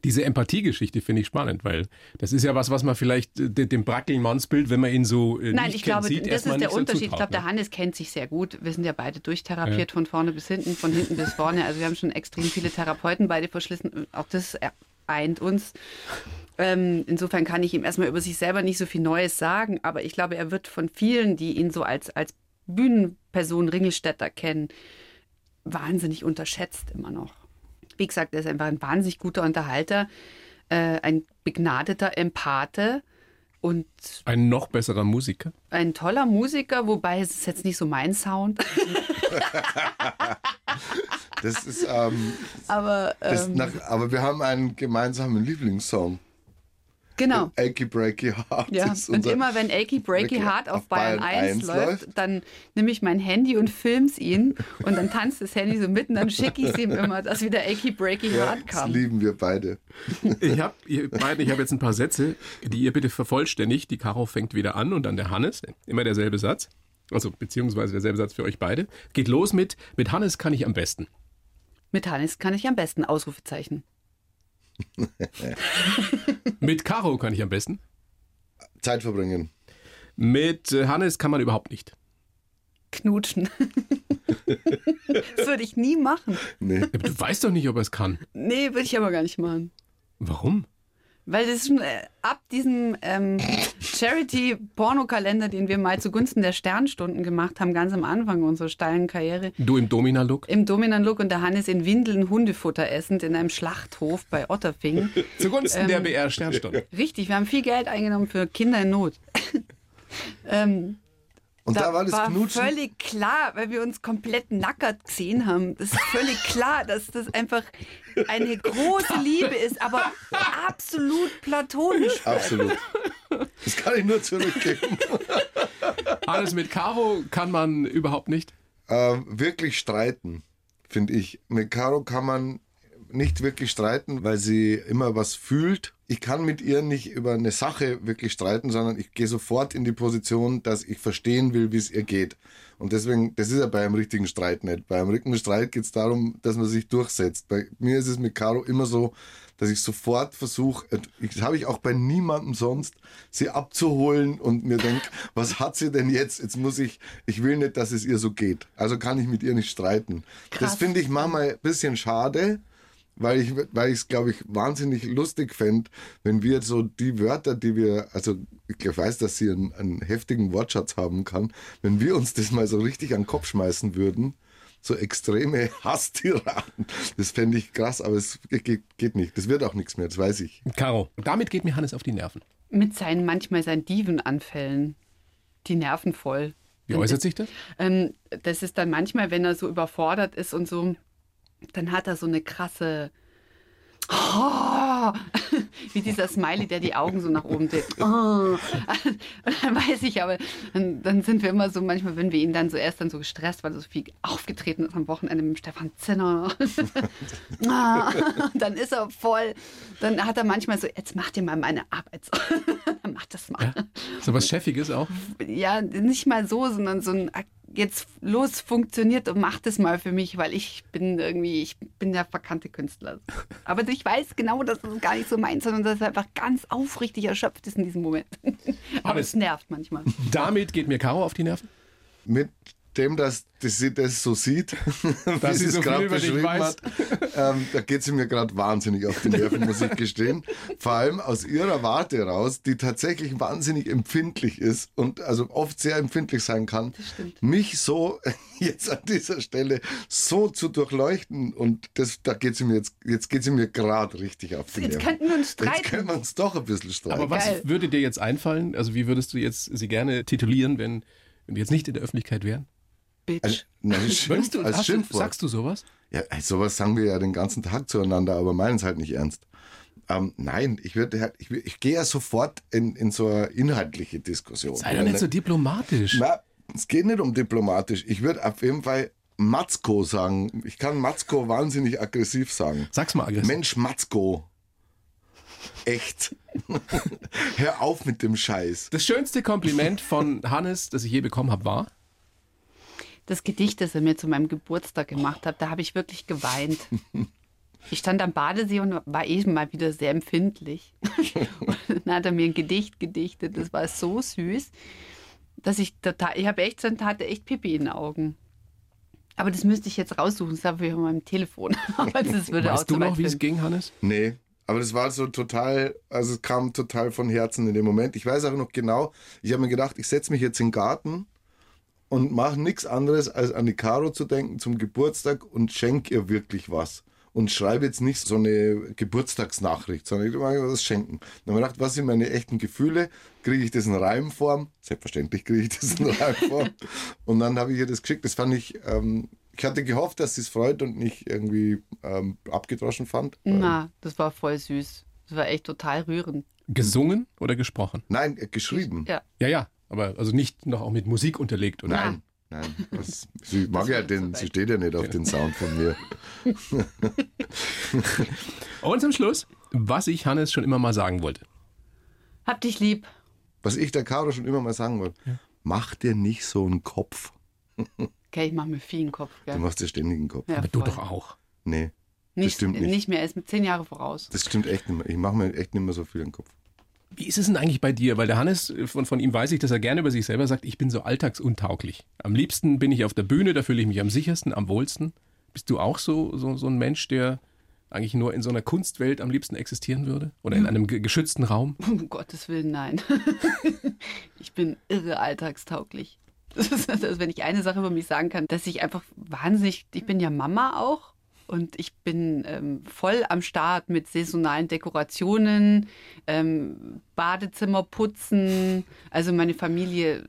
Speaker 2: Diese Empathiegeschichte finde ich spannend, weil das ist ja was, was man vielleicht äh, dem Brackelmannsbild, wenn man ihn so äh,
Speaker 3: Nein, ich glaube,
Speaker 2: sieht,
Speaker 3: das ist der Unterschied. Ich
Speaker 2: zutraut,
Speaker 3: glaube, der
Speaker 2: ne?
Speaker 3: Hannes kennt sich sehr gut. Wir sind ja beide durchtherapiert, von vorne bis hinten, von hinten bis vorne. Also wir haben schon extrem viele Therapeuten beide verschlissen. Auch das eint uns. Ähm, insofern kann ich ihm erstmal über sich selber nicht so viel Neues sagen, aber ich glaube, er wird von vielen, die ihn so als, als Bühnenperson Ringelstädter kennen, wahnsinnig unterschätzt immer noch. Wie gesagt, er ist einfach ein wahnsinnig guter Unterhalter, äh, ein begnadeter Empathe und
Speaker 2: Ein noch besserer Musiker.
Speaker 3: ein toller Musiker, wobei es ist jetzt nicht so mein Sound.
Speaker 4: Das ist, ähm,
Speaker 3: Aber
Speaker 4: das
Speaker 3: ähm,
Speaker 4: nach, aber wir haben einen gemeinsamen Lieblingssong.
Speaker 3: Genau.
Speaker 4: Achy Breaky Heart.
Speaker 3: Ja,
Speaker 4: ist
Speaker 3: und immer wenn Achy Breaky
Speaker 4: Breaky
Speaker 3: Heart auf
Speaker 4: auf
Speaker 3: Bayern,
Speaker 4: Bayern
Speaker 3: 1
Speaker 4: 1
Speaker 3: läuft,
Speaker 4: läuft.
Speaker 3: dann nehme ich mein Handy und film's ihn und dann tanzt das Handy so mitten, dann schicke ich es ihm immer, dass wieder Achy Breaky
Speaker 4: ja,
Speaker 3: Heart
Speaker 4: das
Speaker 3: kam.
Speaker 4: lieben wir beide.
Speaker 2: Ich habe ihr beiden, ich habe jetzt ein paar Sätze, die ihr bitte vervollständigt. Die Caro fängt wieder an und dann der Hannes. Immer derselbe Satz. Also beziehungsweise derselbe Satz für euch beide. Geht los mit, mit Hannes kann ich am besten.
Speaker 3: Mit Hannes kann ich am besten Ausrufezeichen.
Speaker 2: Mit Caro kann ich am besten.
Speaker 4: Zeit verbringen.
Speaker 2: Mit äh, Hannes kann man überhaupt nicht.
Speaker 3: Knutschen. das würde ich nie machen.
Speaker 4: Nee.
Speaker 2: Aber Du weißt doch nicht, ob er es kann.
Speaker 3: Nee, würde ich aber gar nicht machen.
Speaker 2: Warum?
Speaker 3: Weil das schon äh, ab diesem ähm, Charity-Pornokalender, den wir mal zugunsten der Sternstunden gemacht haben, ganz am Anfang unserer steilen Karriere,
Speaker 2: Du im Domina-Look?
Speaker 3: im Dominan-Look und der Hannes in Windeln Hundefutter essend in einem Schlachthof bei Otterfing.
Speaker 2: Zugunsten
Speaker 3: Ähm,
Speaker 2: der BR-Sternstunde.
Speaker 3: Richtig, wir haben viel Geld eingenommen für Kinder in Not. ähm,
Speaker 4: Und da, war das Knutschen.
Speaker 3: völlig klar, weil wir uns komplett nackert gesehen haben. Das ist völlig klar, dass das einfach eine große Liebe ist, aber absolut platonisch.
Speaker 4: Absolut. Das kann ich nur zurückgeben.
Speaker 2: Alles mit Caro kann man überhaupt nicht.
Speaker 4: ähm, wirklich streiten, finde ich. Mit Caro kann man nicht wirklich streiten, weil sie immer was fühlt. Ich kann mit ihr nicht über eine Sache wirklich streiten, sondern ich gehe sofort in die Position, dass ich verstehen will, wie es ihr geht. Und deswegen, das ist ja bei einem richtigen Streit nicht. Bei einem richtigen Streit geht es darum, dass man sich durchsetzt. Bei mir ist es mit Caro immer so, dass ich sofort versuche, das habe ich auch bei niemandem sonst, sie abzuholen und mir denke, was hat sie denn jetzt? Jetzt muss ich, ich will nicht, dass es ihr so geht. Also kann ich mit ihr nicht streiten. Das
Speaker 3: Krass.
Speaker 4: finde ich manchmal ein bisschen schade, weil ich weil ich es glaube ich wahnsinnig lustig fände, wenn wir so die Wörter, die wir also ich weiß, dass sie einen, einen heftigen Wortschatz haben kann, wenn wir uns das mal so richtig an den Kopf schmeißen würden, so extreme Hasstiraden, das fände ich krass, aber es geht, geht nicht. Das wird auch nichts mehr, das weiß ich.
Speaker 2: Caro, damit geht mir Hannes auf die Nerven.
Speaker 3: Mit seinen manchmal seinen Dievenanfällen. Die Nerven voll.
Speaker 2: Wie äußert sich das?
Speaker 3: Ähm, das ist dann manchmal, wenn er so überfordert ist und so, dann hat er so eine krasse. Oh, wie dieser Smiley, der die Augen so nach oben dreht. Oh. Und dann weiß ich aber, dann, dann sind wir immer so, manchmal, wenn wir ihn dann so erst dann so gestresst, weil so viel aufgetreten ist am Wochenende mit Stefan Zinner. Ah, dann ist er voll. Dann hat er manchmal so, jetzt mach dir mal meine Arbeit. Dann mach das mal.
Speaker 2: So was Chefiges auch.
Speaker 3: Ja, nicht mal so, sondern so ein jetzt los funktioniert und macht es mal für mich, weil ich bin irgendwie, ich bin der verkannte Künstler. Aber ich weiß genau, dass das gar nicht so meint, sondern dass er einfach ganz aufrichtig erschöpft ist in diesem Moment. Aber
Speaker 2: Alles.
Speaker 3: es nervt manchmal.
Speaker 2: Damit geht mir Caro auf die Nerven.
Speaker 4: Mit dem, dass, dass sie das so sieht,
Speaker 2: Dass
Speaker 4: wie
Speaker 2: sie
Speaker 4: es
Speaker 2: so viel
Speaker 4: gerade beschrieben hat, ähm, da geht sie mir gerade wahnsinnig auf die Nerven, muss ich gestehen. Vor allem aus ihrer Warte raus, die tatsächlich wahnsinnig empfindlich ist und also oft sehr empfindlich sein kann, mich so jetzt an dieser Stelle so zu durchleuchten und das, da geht sie mir jetzt, jetzt geht sie mir gerade richtig auf die
Speaker 3: Jetzt
Speaker 4: Nerven.
Speaker 3: könnten wir uns
Speaker 4: Jetzt
Speaker 3: streiten.
Speaker 4: können wir uns doch ein bisschen streiten.
Speaker 2: Aber was
Speaker 3: Geil.
Speaker 2: würde dir jetzt einfallen? Also wie würdest du jetzt sie gerne titulieren, wenn, wenn wir jetzt nicht in der Öffentlichkeit wären?
Speaker 3: Bitch.
Speaker 4: als, nein, als, Schimpf,
Speaker 2: du,
Speaker 4: als
Speaker 2: hast du,
Speaker 4: Schimpfwort.
Speaker 2: sagst du sowas?
Speaker 4: Ja, ey, sowas sagen wir ja den ganzen Tag zueinander, aber meinen es halt nicht ernst. Ähm, nein, ich würde halt, ich, ich gehe ja sofort in, in so eine inhaltliche Diskussion.
Speaker 2: Sei doch nicht so diplomatisch.
Speaker 4: Na, es geht nicht um diplomatisch. Ich würde auf jeden Fall Matzko sagen. Ich kann Matzko wahnsinnig aggressiv sagen.
Speaker 2: Sag's mal aggressiv.
Speaker 4: Mensch, Matzko. Echt. Hör auf mit dem Scheiß.
Speaker 2: Das schönste Kompliment von Hannes, das ich je bekommen habe, war?
Speaker 3: Das Gedicht, das er mir zu meinem Geburtstag gemacht hat, da habe ich wirklich geweint. Ich stand am Badesee und war eben mal wieder sehr empfindlich. Und dann hat er mir ein Gedicht gedichtet. Das war so süß, dass ich total, ich habe echt, dann hatte echt Pipi in den Augen. Aber das müsste ich jetzt raussuchen. Das habe ich auf meinem Telefon. Aber das würde auch
Speaker 2: Weißt du noch, wie es ging, Hannes?
Speaker 4: Nee, aber das war so total, also es kam total von Herzen in dem Moment. Ich weiß auch noch genau, ich habe mir gedacht, ich setze mich jetzt in den Garten und mache nichts anderes, als an die Caro zu denken zum Geburtstag und schenke ihr wirklich was. Und schreibe jetzt nicht so eine Geburtstagsnachricht, sondern ich mal was schenken. Dann habe ich gedacht, was sind meine echten Gefühle? Kriege ich das in Reimform? Selbstverständlich kriege ich das in Reimform. und dann habe ich ihr das geschickt. Das fand ich, ähm, ich hatte gehofft, dass sie es freut und nicht irgendwie ähm, abgedroschen fand.
Speaker 3: Na, das war voll süß. Das war echt total rührend.
Speaker 2: Gesungen oder gesprochen?
Speaker 4: Nein, äh, geschrieben.
Speaker 3: Ja.
Speaker 2: Ja, ja, aber also nicht noch auch mit Musik unterlegt, oder?
Speaker 4: Nein, nein. Das, sie mag ja den,
Speaker 3: so
Speaker 4: sie steht ja nicht auf den Sound von mir.
Speaker 2: Und zum Schluss, was ich Hannes schon immer mal sagen wollte.
Speaker 3: Hab dich lieb.
Speaker 4: Was ich der Caro schon immer mal sagen wollte, mach dir nicht so einen Kopf.
Speaker 3: Okay, ich mache mir viel in den Kopf.
Speaker 4: Du
Speaker 3: Gell?
Speaker 4: machst dir ständig einen Kopf.
Speaker 3: Ja,
Speaker 2: Aber du
Speaker 3: voll.
Speaker 2: doch auch.
Speaker 4: Nee, das
Speaker 3: Nicht,
Speaker 4: stimmt nicht.
Speaker 3: nicht mehr, er ist mit zehn Jahre voraus.
Speaker 4: Das stimmt echt nicht mehr. Ich mache mir echt nicht mehr so viel in den Kopf.
Speaker 2: Wie ist es denn eigentlich bei dir? Weil der Hannes, von, von ihm weiß ich, dass er gerne über sich selber sagt, ich bin so alltagsuntauglich. Am liebsten bin ich auf der Bühne, da fühle ich mich am sichersten, am wohlsten. Bist du auch so, so, so ein Mensch, der eigentlich nur in so einer Kunstwelt am liebsten existieren würde? Oder in einem geschützten Raum?
Speaker 3: Um Gottes Willen, nein. ich bin irre alltagstauglich. Das ist, also wenn ich eine Sache über mich sagen kann, dass ich einfach wahnsinnig, ich bin ja Mama auch und ich bin ähm, voll am Start mit saisonalen Dekorationen, ähm, Badezimmer putzen. Also meine Familie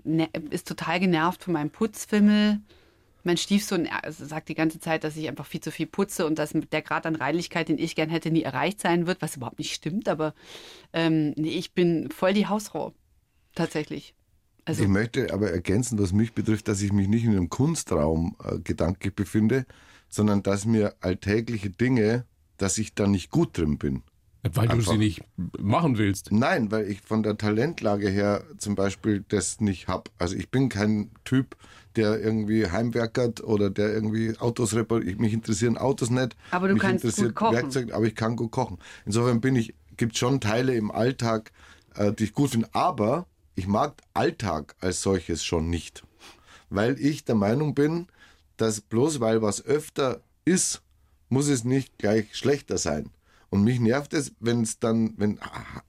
Speaker 3: ist total genervt von meinem Putzfimmel. Mein Stiefsohn also sagt die ganze Zeit, dass ich einfach viel zu viel putze und dass der Grad an Reinlichkeit, den ich gern hätte, nie erreicht sein wird, was überhaupt nicht stimmt. Aber ähm, nee, ich bin voll die Hausfrau. Tatsächlich.
Speaker 4: Also, ich möchte aber ergänzen, was mich betrifft, dass ich mich nicht in einem Kunstraum äh, gedanklich befinde, sondern dass mir alltägliche Dinge, dass ich da nicht gut drin bin.
Speaker 2: Weil Einfach. du sie nicht machen willst.
Speaker 4: Nein, weil ich von der Talentlage her zum Beispiel das nicht habe. Also ich bin kein Typ, der irgendwie heimwerkert oder der irgendwie Autos repariert. Mich interessieren Autos nicht.
Speaker 3: Aber du
Speaker 4: mich
Speaker 3: kannst interessiert gut kochen. Werkzeug,
Speaker 4: aber ich kann gut kochen. Insofern bin ich, gibt schon Teile im Alltag, äh, die ich gut finde. Aber ich mag Alltag als solches schon nicht. Weil ich der Meinung bin, dass bloß weil was öfter ist, muss es nicht gleich schlechter sein. Und mich nervt es, wenn es dann, wenn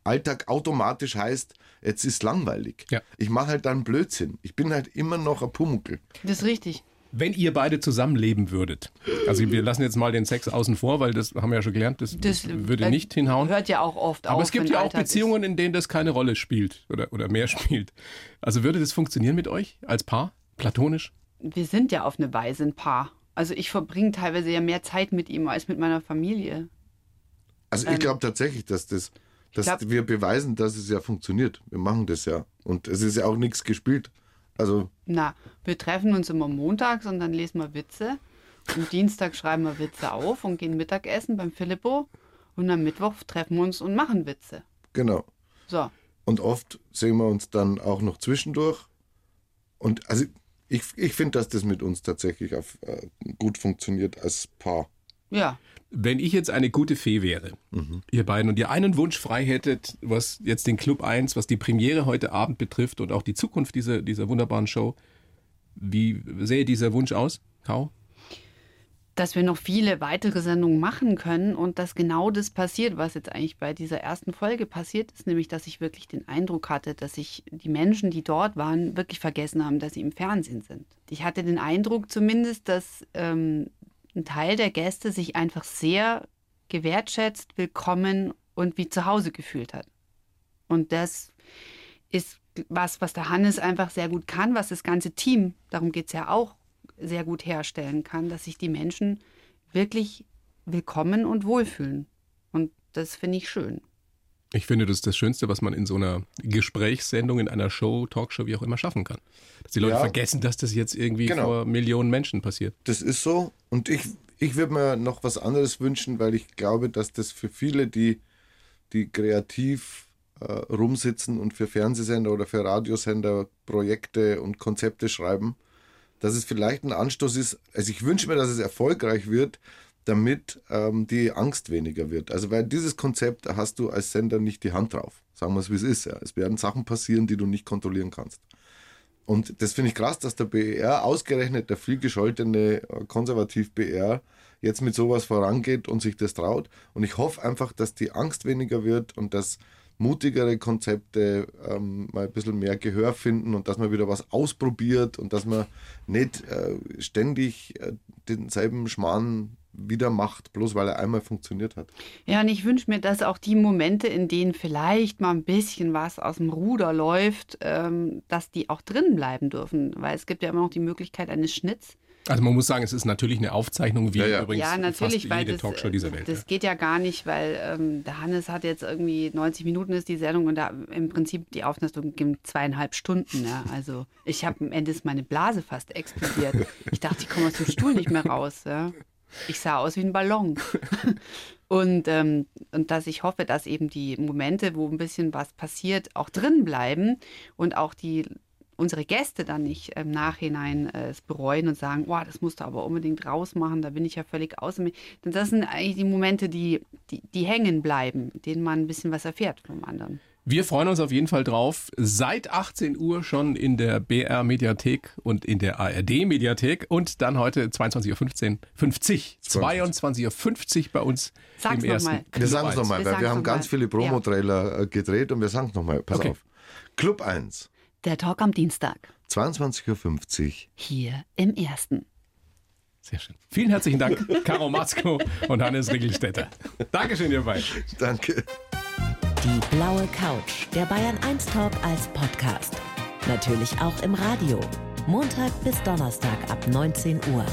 Speaker 4: Alltag automatisch heißt, jetzt ist langweilig. Ja. Ich mache halt dann Blödsinn. Ich bin halt immer noch ein Pumuckel.
Speaker 3: Das ist richtig.
Speaker 2: Wenn ihr beide zusammenleben würdet, also wir lassen jetzt mal den Sex außen vor, weil das haben wir ja schon gelernt, das, das würde äh, nicht hinhauen.
Speaker 3: Hört ja auch oft
Speaker 2: Aber auf. Aber es gibt ja auch Beziehungen, ist. in denen das keine Rolle spielt oder, oder mehr spielt. Also würde das funktionieren mit euch als Paar, platonisch?
Speaker 3: Wir sind ja auf eine Weise ein Paar. Also ich verbringe teilweise ja mehr Zeit mit ihm als mit meiner Familie.
Speaker 4: Also ich ähm, glaube tatsächlich, dass das, dass glaub, wir beweisen, dass es ja funktioniert. Wir machen das ja. Und es ist ja auch nichts gespielt. Also.
Speaker 3: Na, wir treffen uns immer montags und dann lesen wir Witze. Am Dienstag schreiben wir Witze auf und gehen Mittagessen beim Filippo. Und am Mittwoch treffen wir uns und machen Witze.
Speaker 4: Genau.
Speaker 3: So.
Speaker 4: Und oft sehen wir uns dann auch noch zwischendurch. Und also ich, ich finde, dass das mit uns tatsächlich auf, äh, gut funktioniert als Paar.
Speaker 3: Ja.
Speaker 2: Wenn ich jetzt eine gute Fee wäre, mhm. ihr beiden, und ihr einen Wunsch frei hättet, was jetzt den Club 1, was die Premiere heute Abend betrifft und auch die Zukunft dieser, dieser wunderbaren Show, wie sähe dieser Wunsch aus, Kau?
Speaker 3: Dass wir noch viele weitere Sendungen machen können und dass genau das passiert, was jetzt eigentlich bei dieser ersten Folge passiert ist, nämlich dass ich wirklich den Eindruck hatte, dass sich die Menschen, die dort waren, wirklich vergessen haben, dass sie im Fernsehen sind. Ich hatte den Eindruck zumindest, dass ähm, ein Teil der Gäste sich einfach sehr gewertschätzt, willkommen und wie zu Hause gefühlt hat. Und das ist was, was der Hannes einfach sehr gut kann, was das ganze Team, darum geht es ja auch, sehr gut herstellen kann, dass sich die Menschen wirklich willkommen und wohlfühlen. Und das finde ich schön.
Speaker 2: Ich finde, das ist das Schönste, was man in so einer Gesprächssendung, in einer Show, Talkshow, wie auch immer schaffen kann. Dass die Leute ja, vergessen, dass das jetzt irgendwie genau. vor Millionen Menschen passiert.
Speaker 4: Das ist so. Und ich, ich würde mir noch was anderes wünschen, weil ich glaube, dass das für viele, die, die kreativ äh, rumsitzen und für Fernsehsender oder für Radiosender Projekte und Konzepte schreiben, dass es vielleicht ein Anstoß ist. Also ich wünsche mir, dass es erfolgreich wird, damit ähm, die Angst weniger wird. Also weil dieses Konzept hast du als Sender nicht die Hand drauf. Sagen wir es, wie es ist. Ja. Es werden Sachen passieren, die du nicht kontrollieren kannst. Und das finde ich krass, dass der BER, ausgerechnet der vielgescholtene äh, Konservativ-BR, jetzt mit sowas vorangeht und sich das traut. Und ich hoffe einfach, dass die Angst weniger wird und dass mutigere Konzepte ähm, mal ein bisschen mehr Gehör finden und dass man wieder was ausprobiert und dass man nicht äh, ständig äh, denselben Schmarrn wieder macht, bloß weil er einmal funktioniert hat.
Speaker 3: Ja, und ich wünsche mir, dass auch die Momente, in denen vielleicht mal ein bisschen was aus dem Ruder läuft, ähm, dass die auch drin bleiben dürfen. Weil es gibt ja immer noch die Möglichkeit eines Schnitts.
Speaker 2: Also man muss sagen, es ist natürlich eine Aufzeichnung, wie ja, ja. übrigens
Speaker 3: ja, natürlich,
Speaker 2: fast jede
Speaker 3: das,
Speaker 2: Talkshow dieser Welt.
Speaker 3: Das geht ja gar nicht, weil ähm, der Hannes hat jetzt irgendwie 90 Minuten ist die Sendung und da im Prinzip die Aufnahme ging zweieinhalb Stunden. Ja. Also ich habe am Ende ist meine Blase fast explodiert. Ich dachte, ich komme aus dem Stuhl nicht mehr raus. Ja. Ich sah aus wie ein Ballon. Und, ähm, und dass ich hoffe, dass eben die Momente, wo ein bisschen was passiert, auch drin bleiben und auch die unsere Gäste dann nicht im Nachhinein äh, es bereuen und sagen, oh, das musst du aber unbedingt rausmachen, da bin ich ja völlig außer mir. Denn das sind eigentlich die Momente, die, die, die hängen bleiben, denen man ein bisschen was erfährt vom anderen.
Speaker 2: Wir freuen uns auf jeden Fall drauf. Seit 18 Uhr schon in der BR Mediathek und in der ARD Mediathek und dann heute 22.15 Uhr 50, 22.50 Uhr bei uns
Speaker 3: Sag's
Speaker 2: im
Speaker 3: noch
Speaker 2: ersten.
Speaker 3: mal.
Speaker 4: Wir sagen es nochmal,
Speaker 3: Wir
Speaker 4: weil wir haben ganz
Speaker 3: mal.
Speaker 4: viele Promo-Trailer äh, gedreht und wir sagen es nochmal. Pass
Speaker 2: Okay.
Speaker 4: auf. Club 1,
Speaker 3: Der Talk am Dienstag.
Speaker 4: 22.50 Uhr.
Speaker 3: Hier im ersten.
Speaker 2: Sehr schön. Vielen herzlichen Dank, Caro Matzko und Hannes Riegelstädter. Dankeschön, ihr beiden.
Speaker 4: Danke.
Speaker 1: Die blaue Couch, der Bayern 1 Talk als Podcast. Natürlich auch im Radio. Montag bis Donnerstag ab 19 Uhr.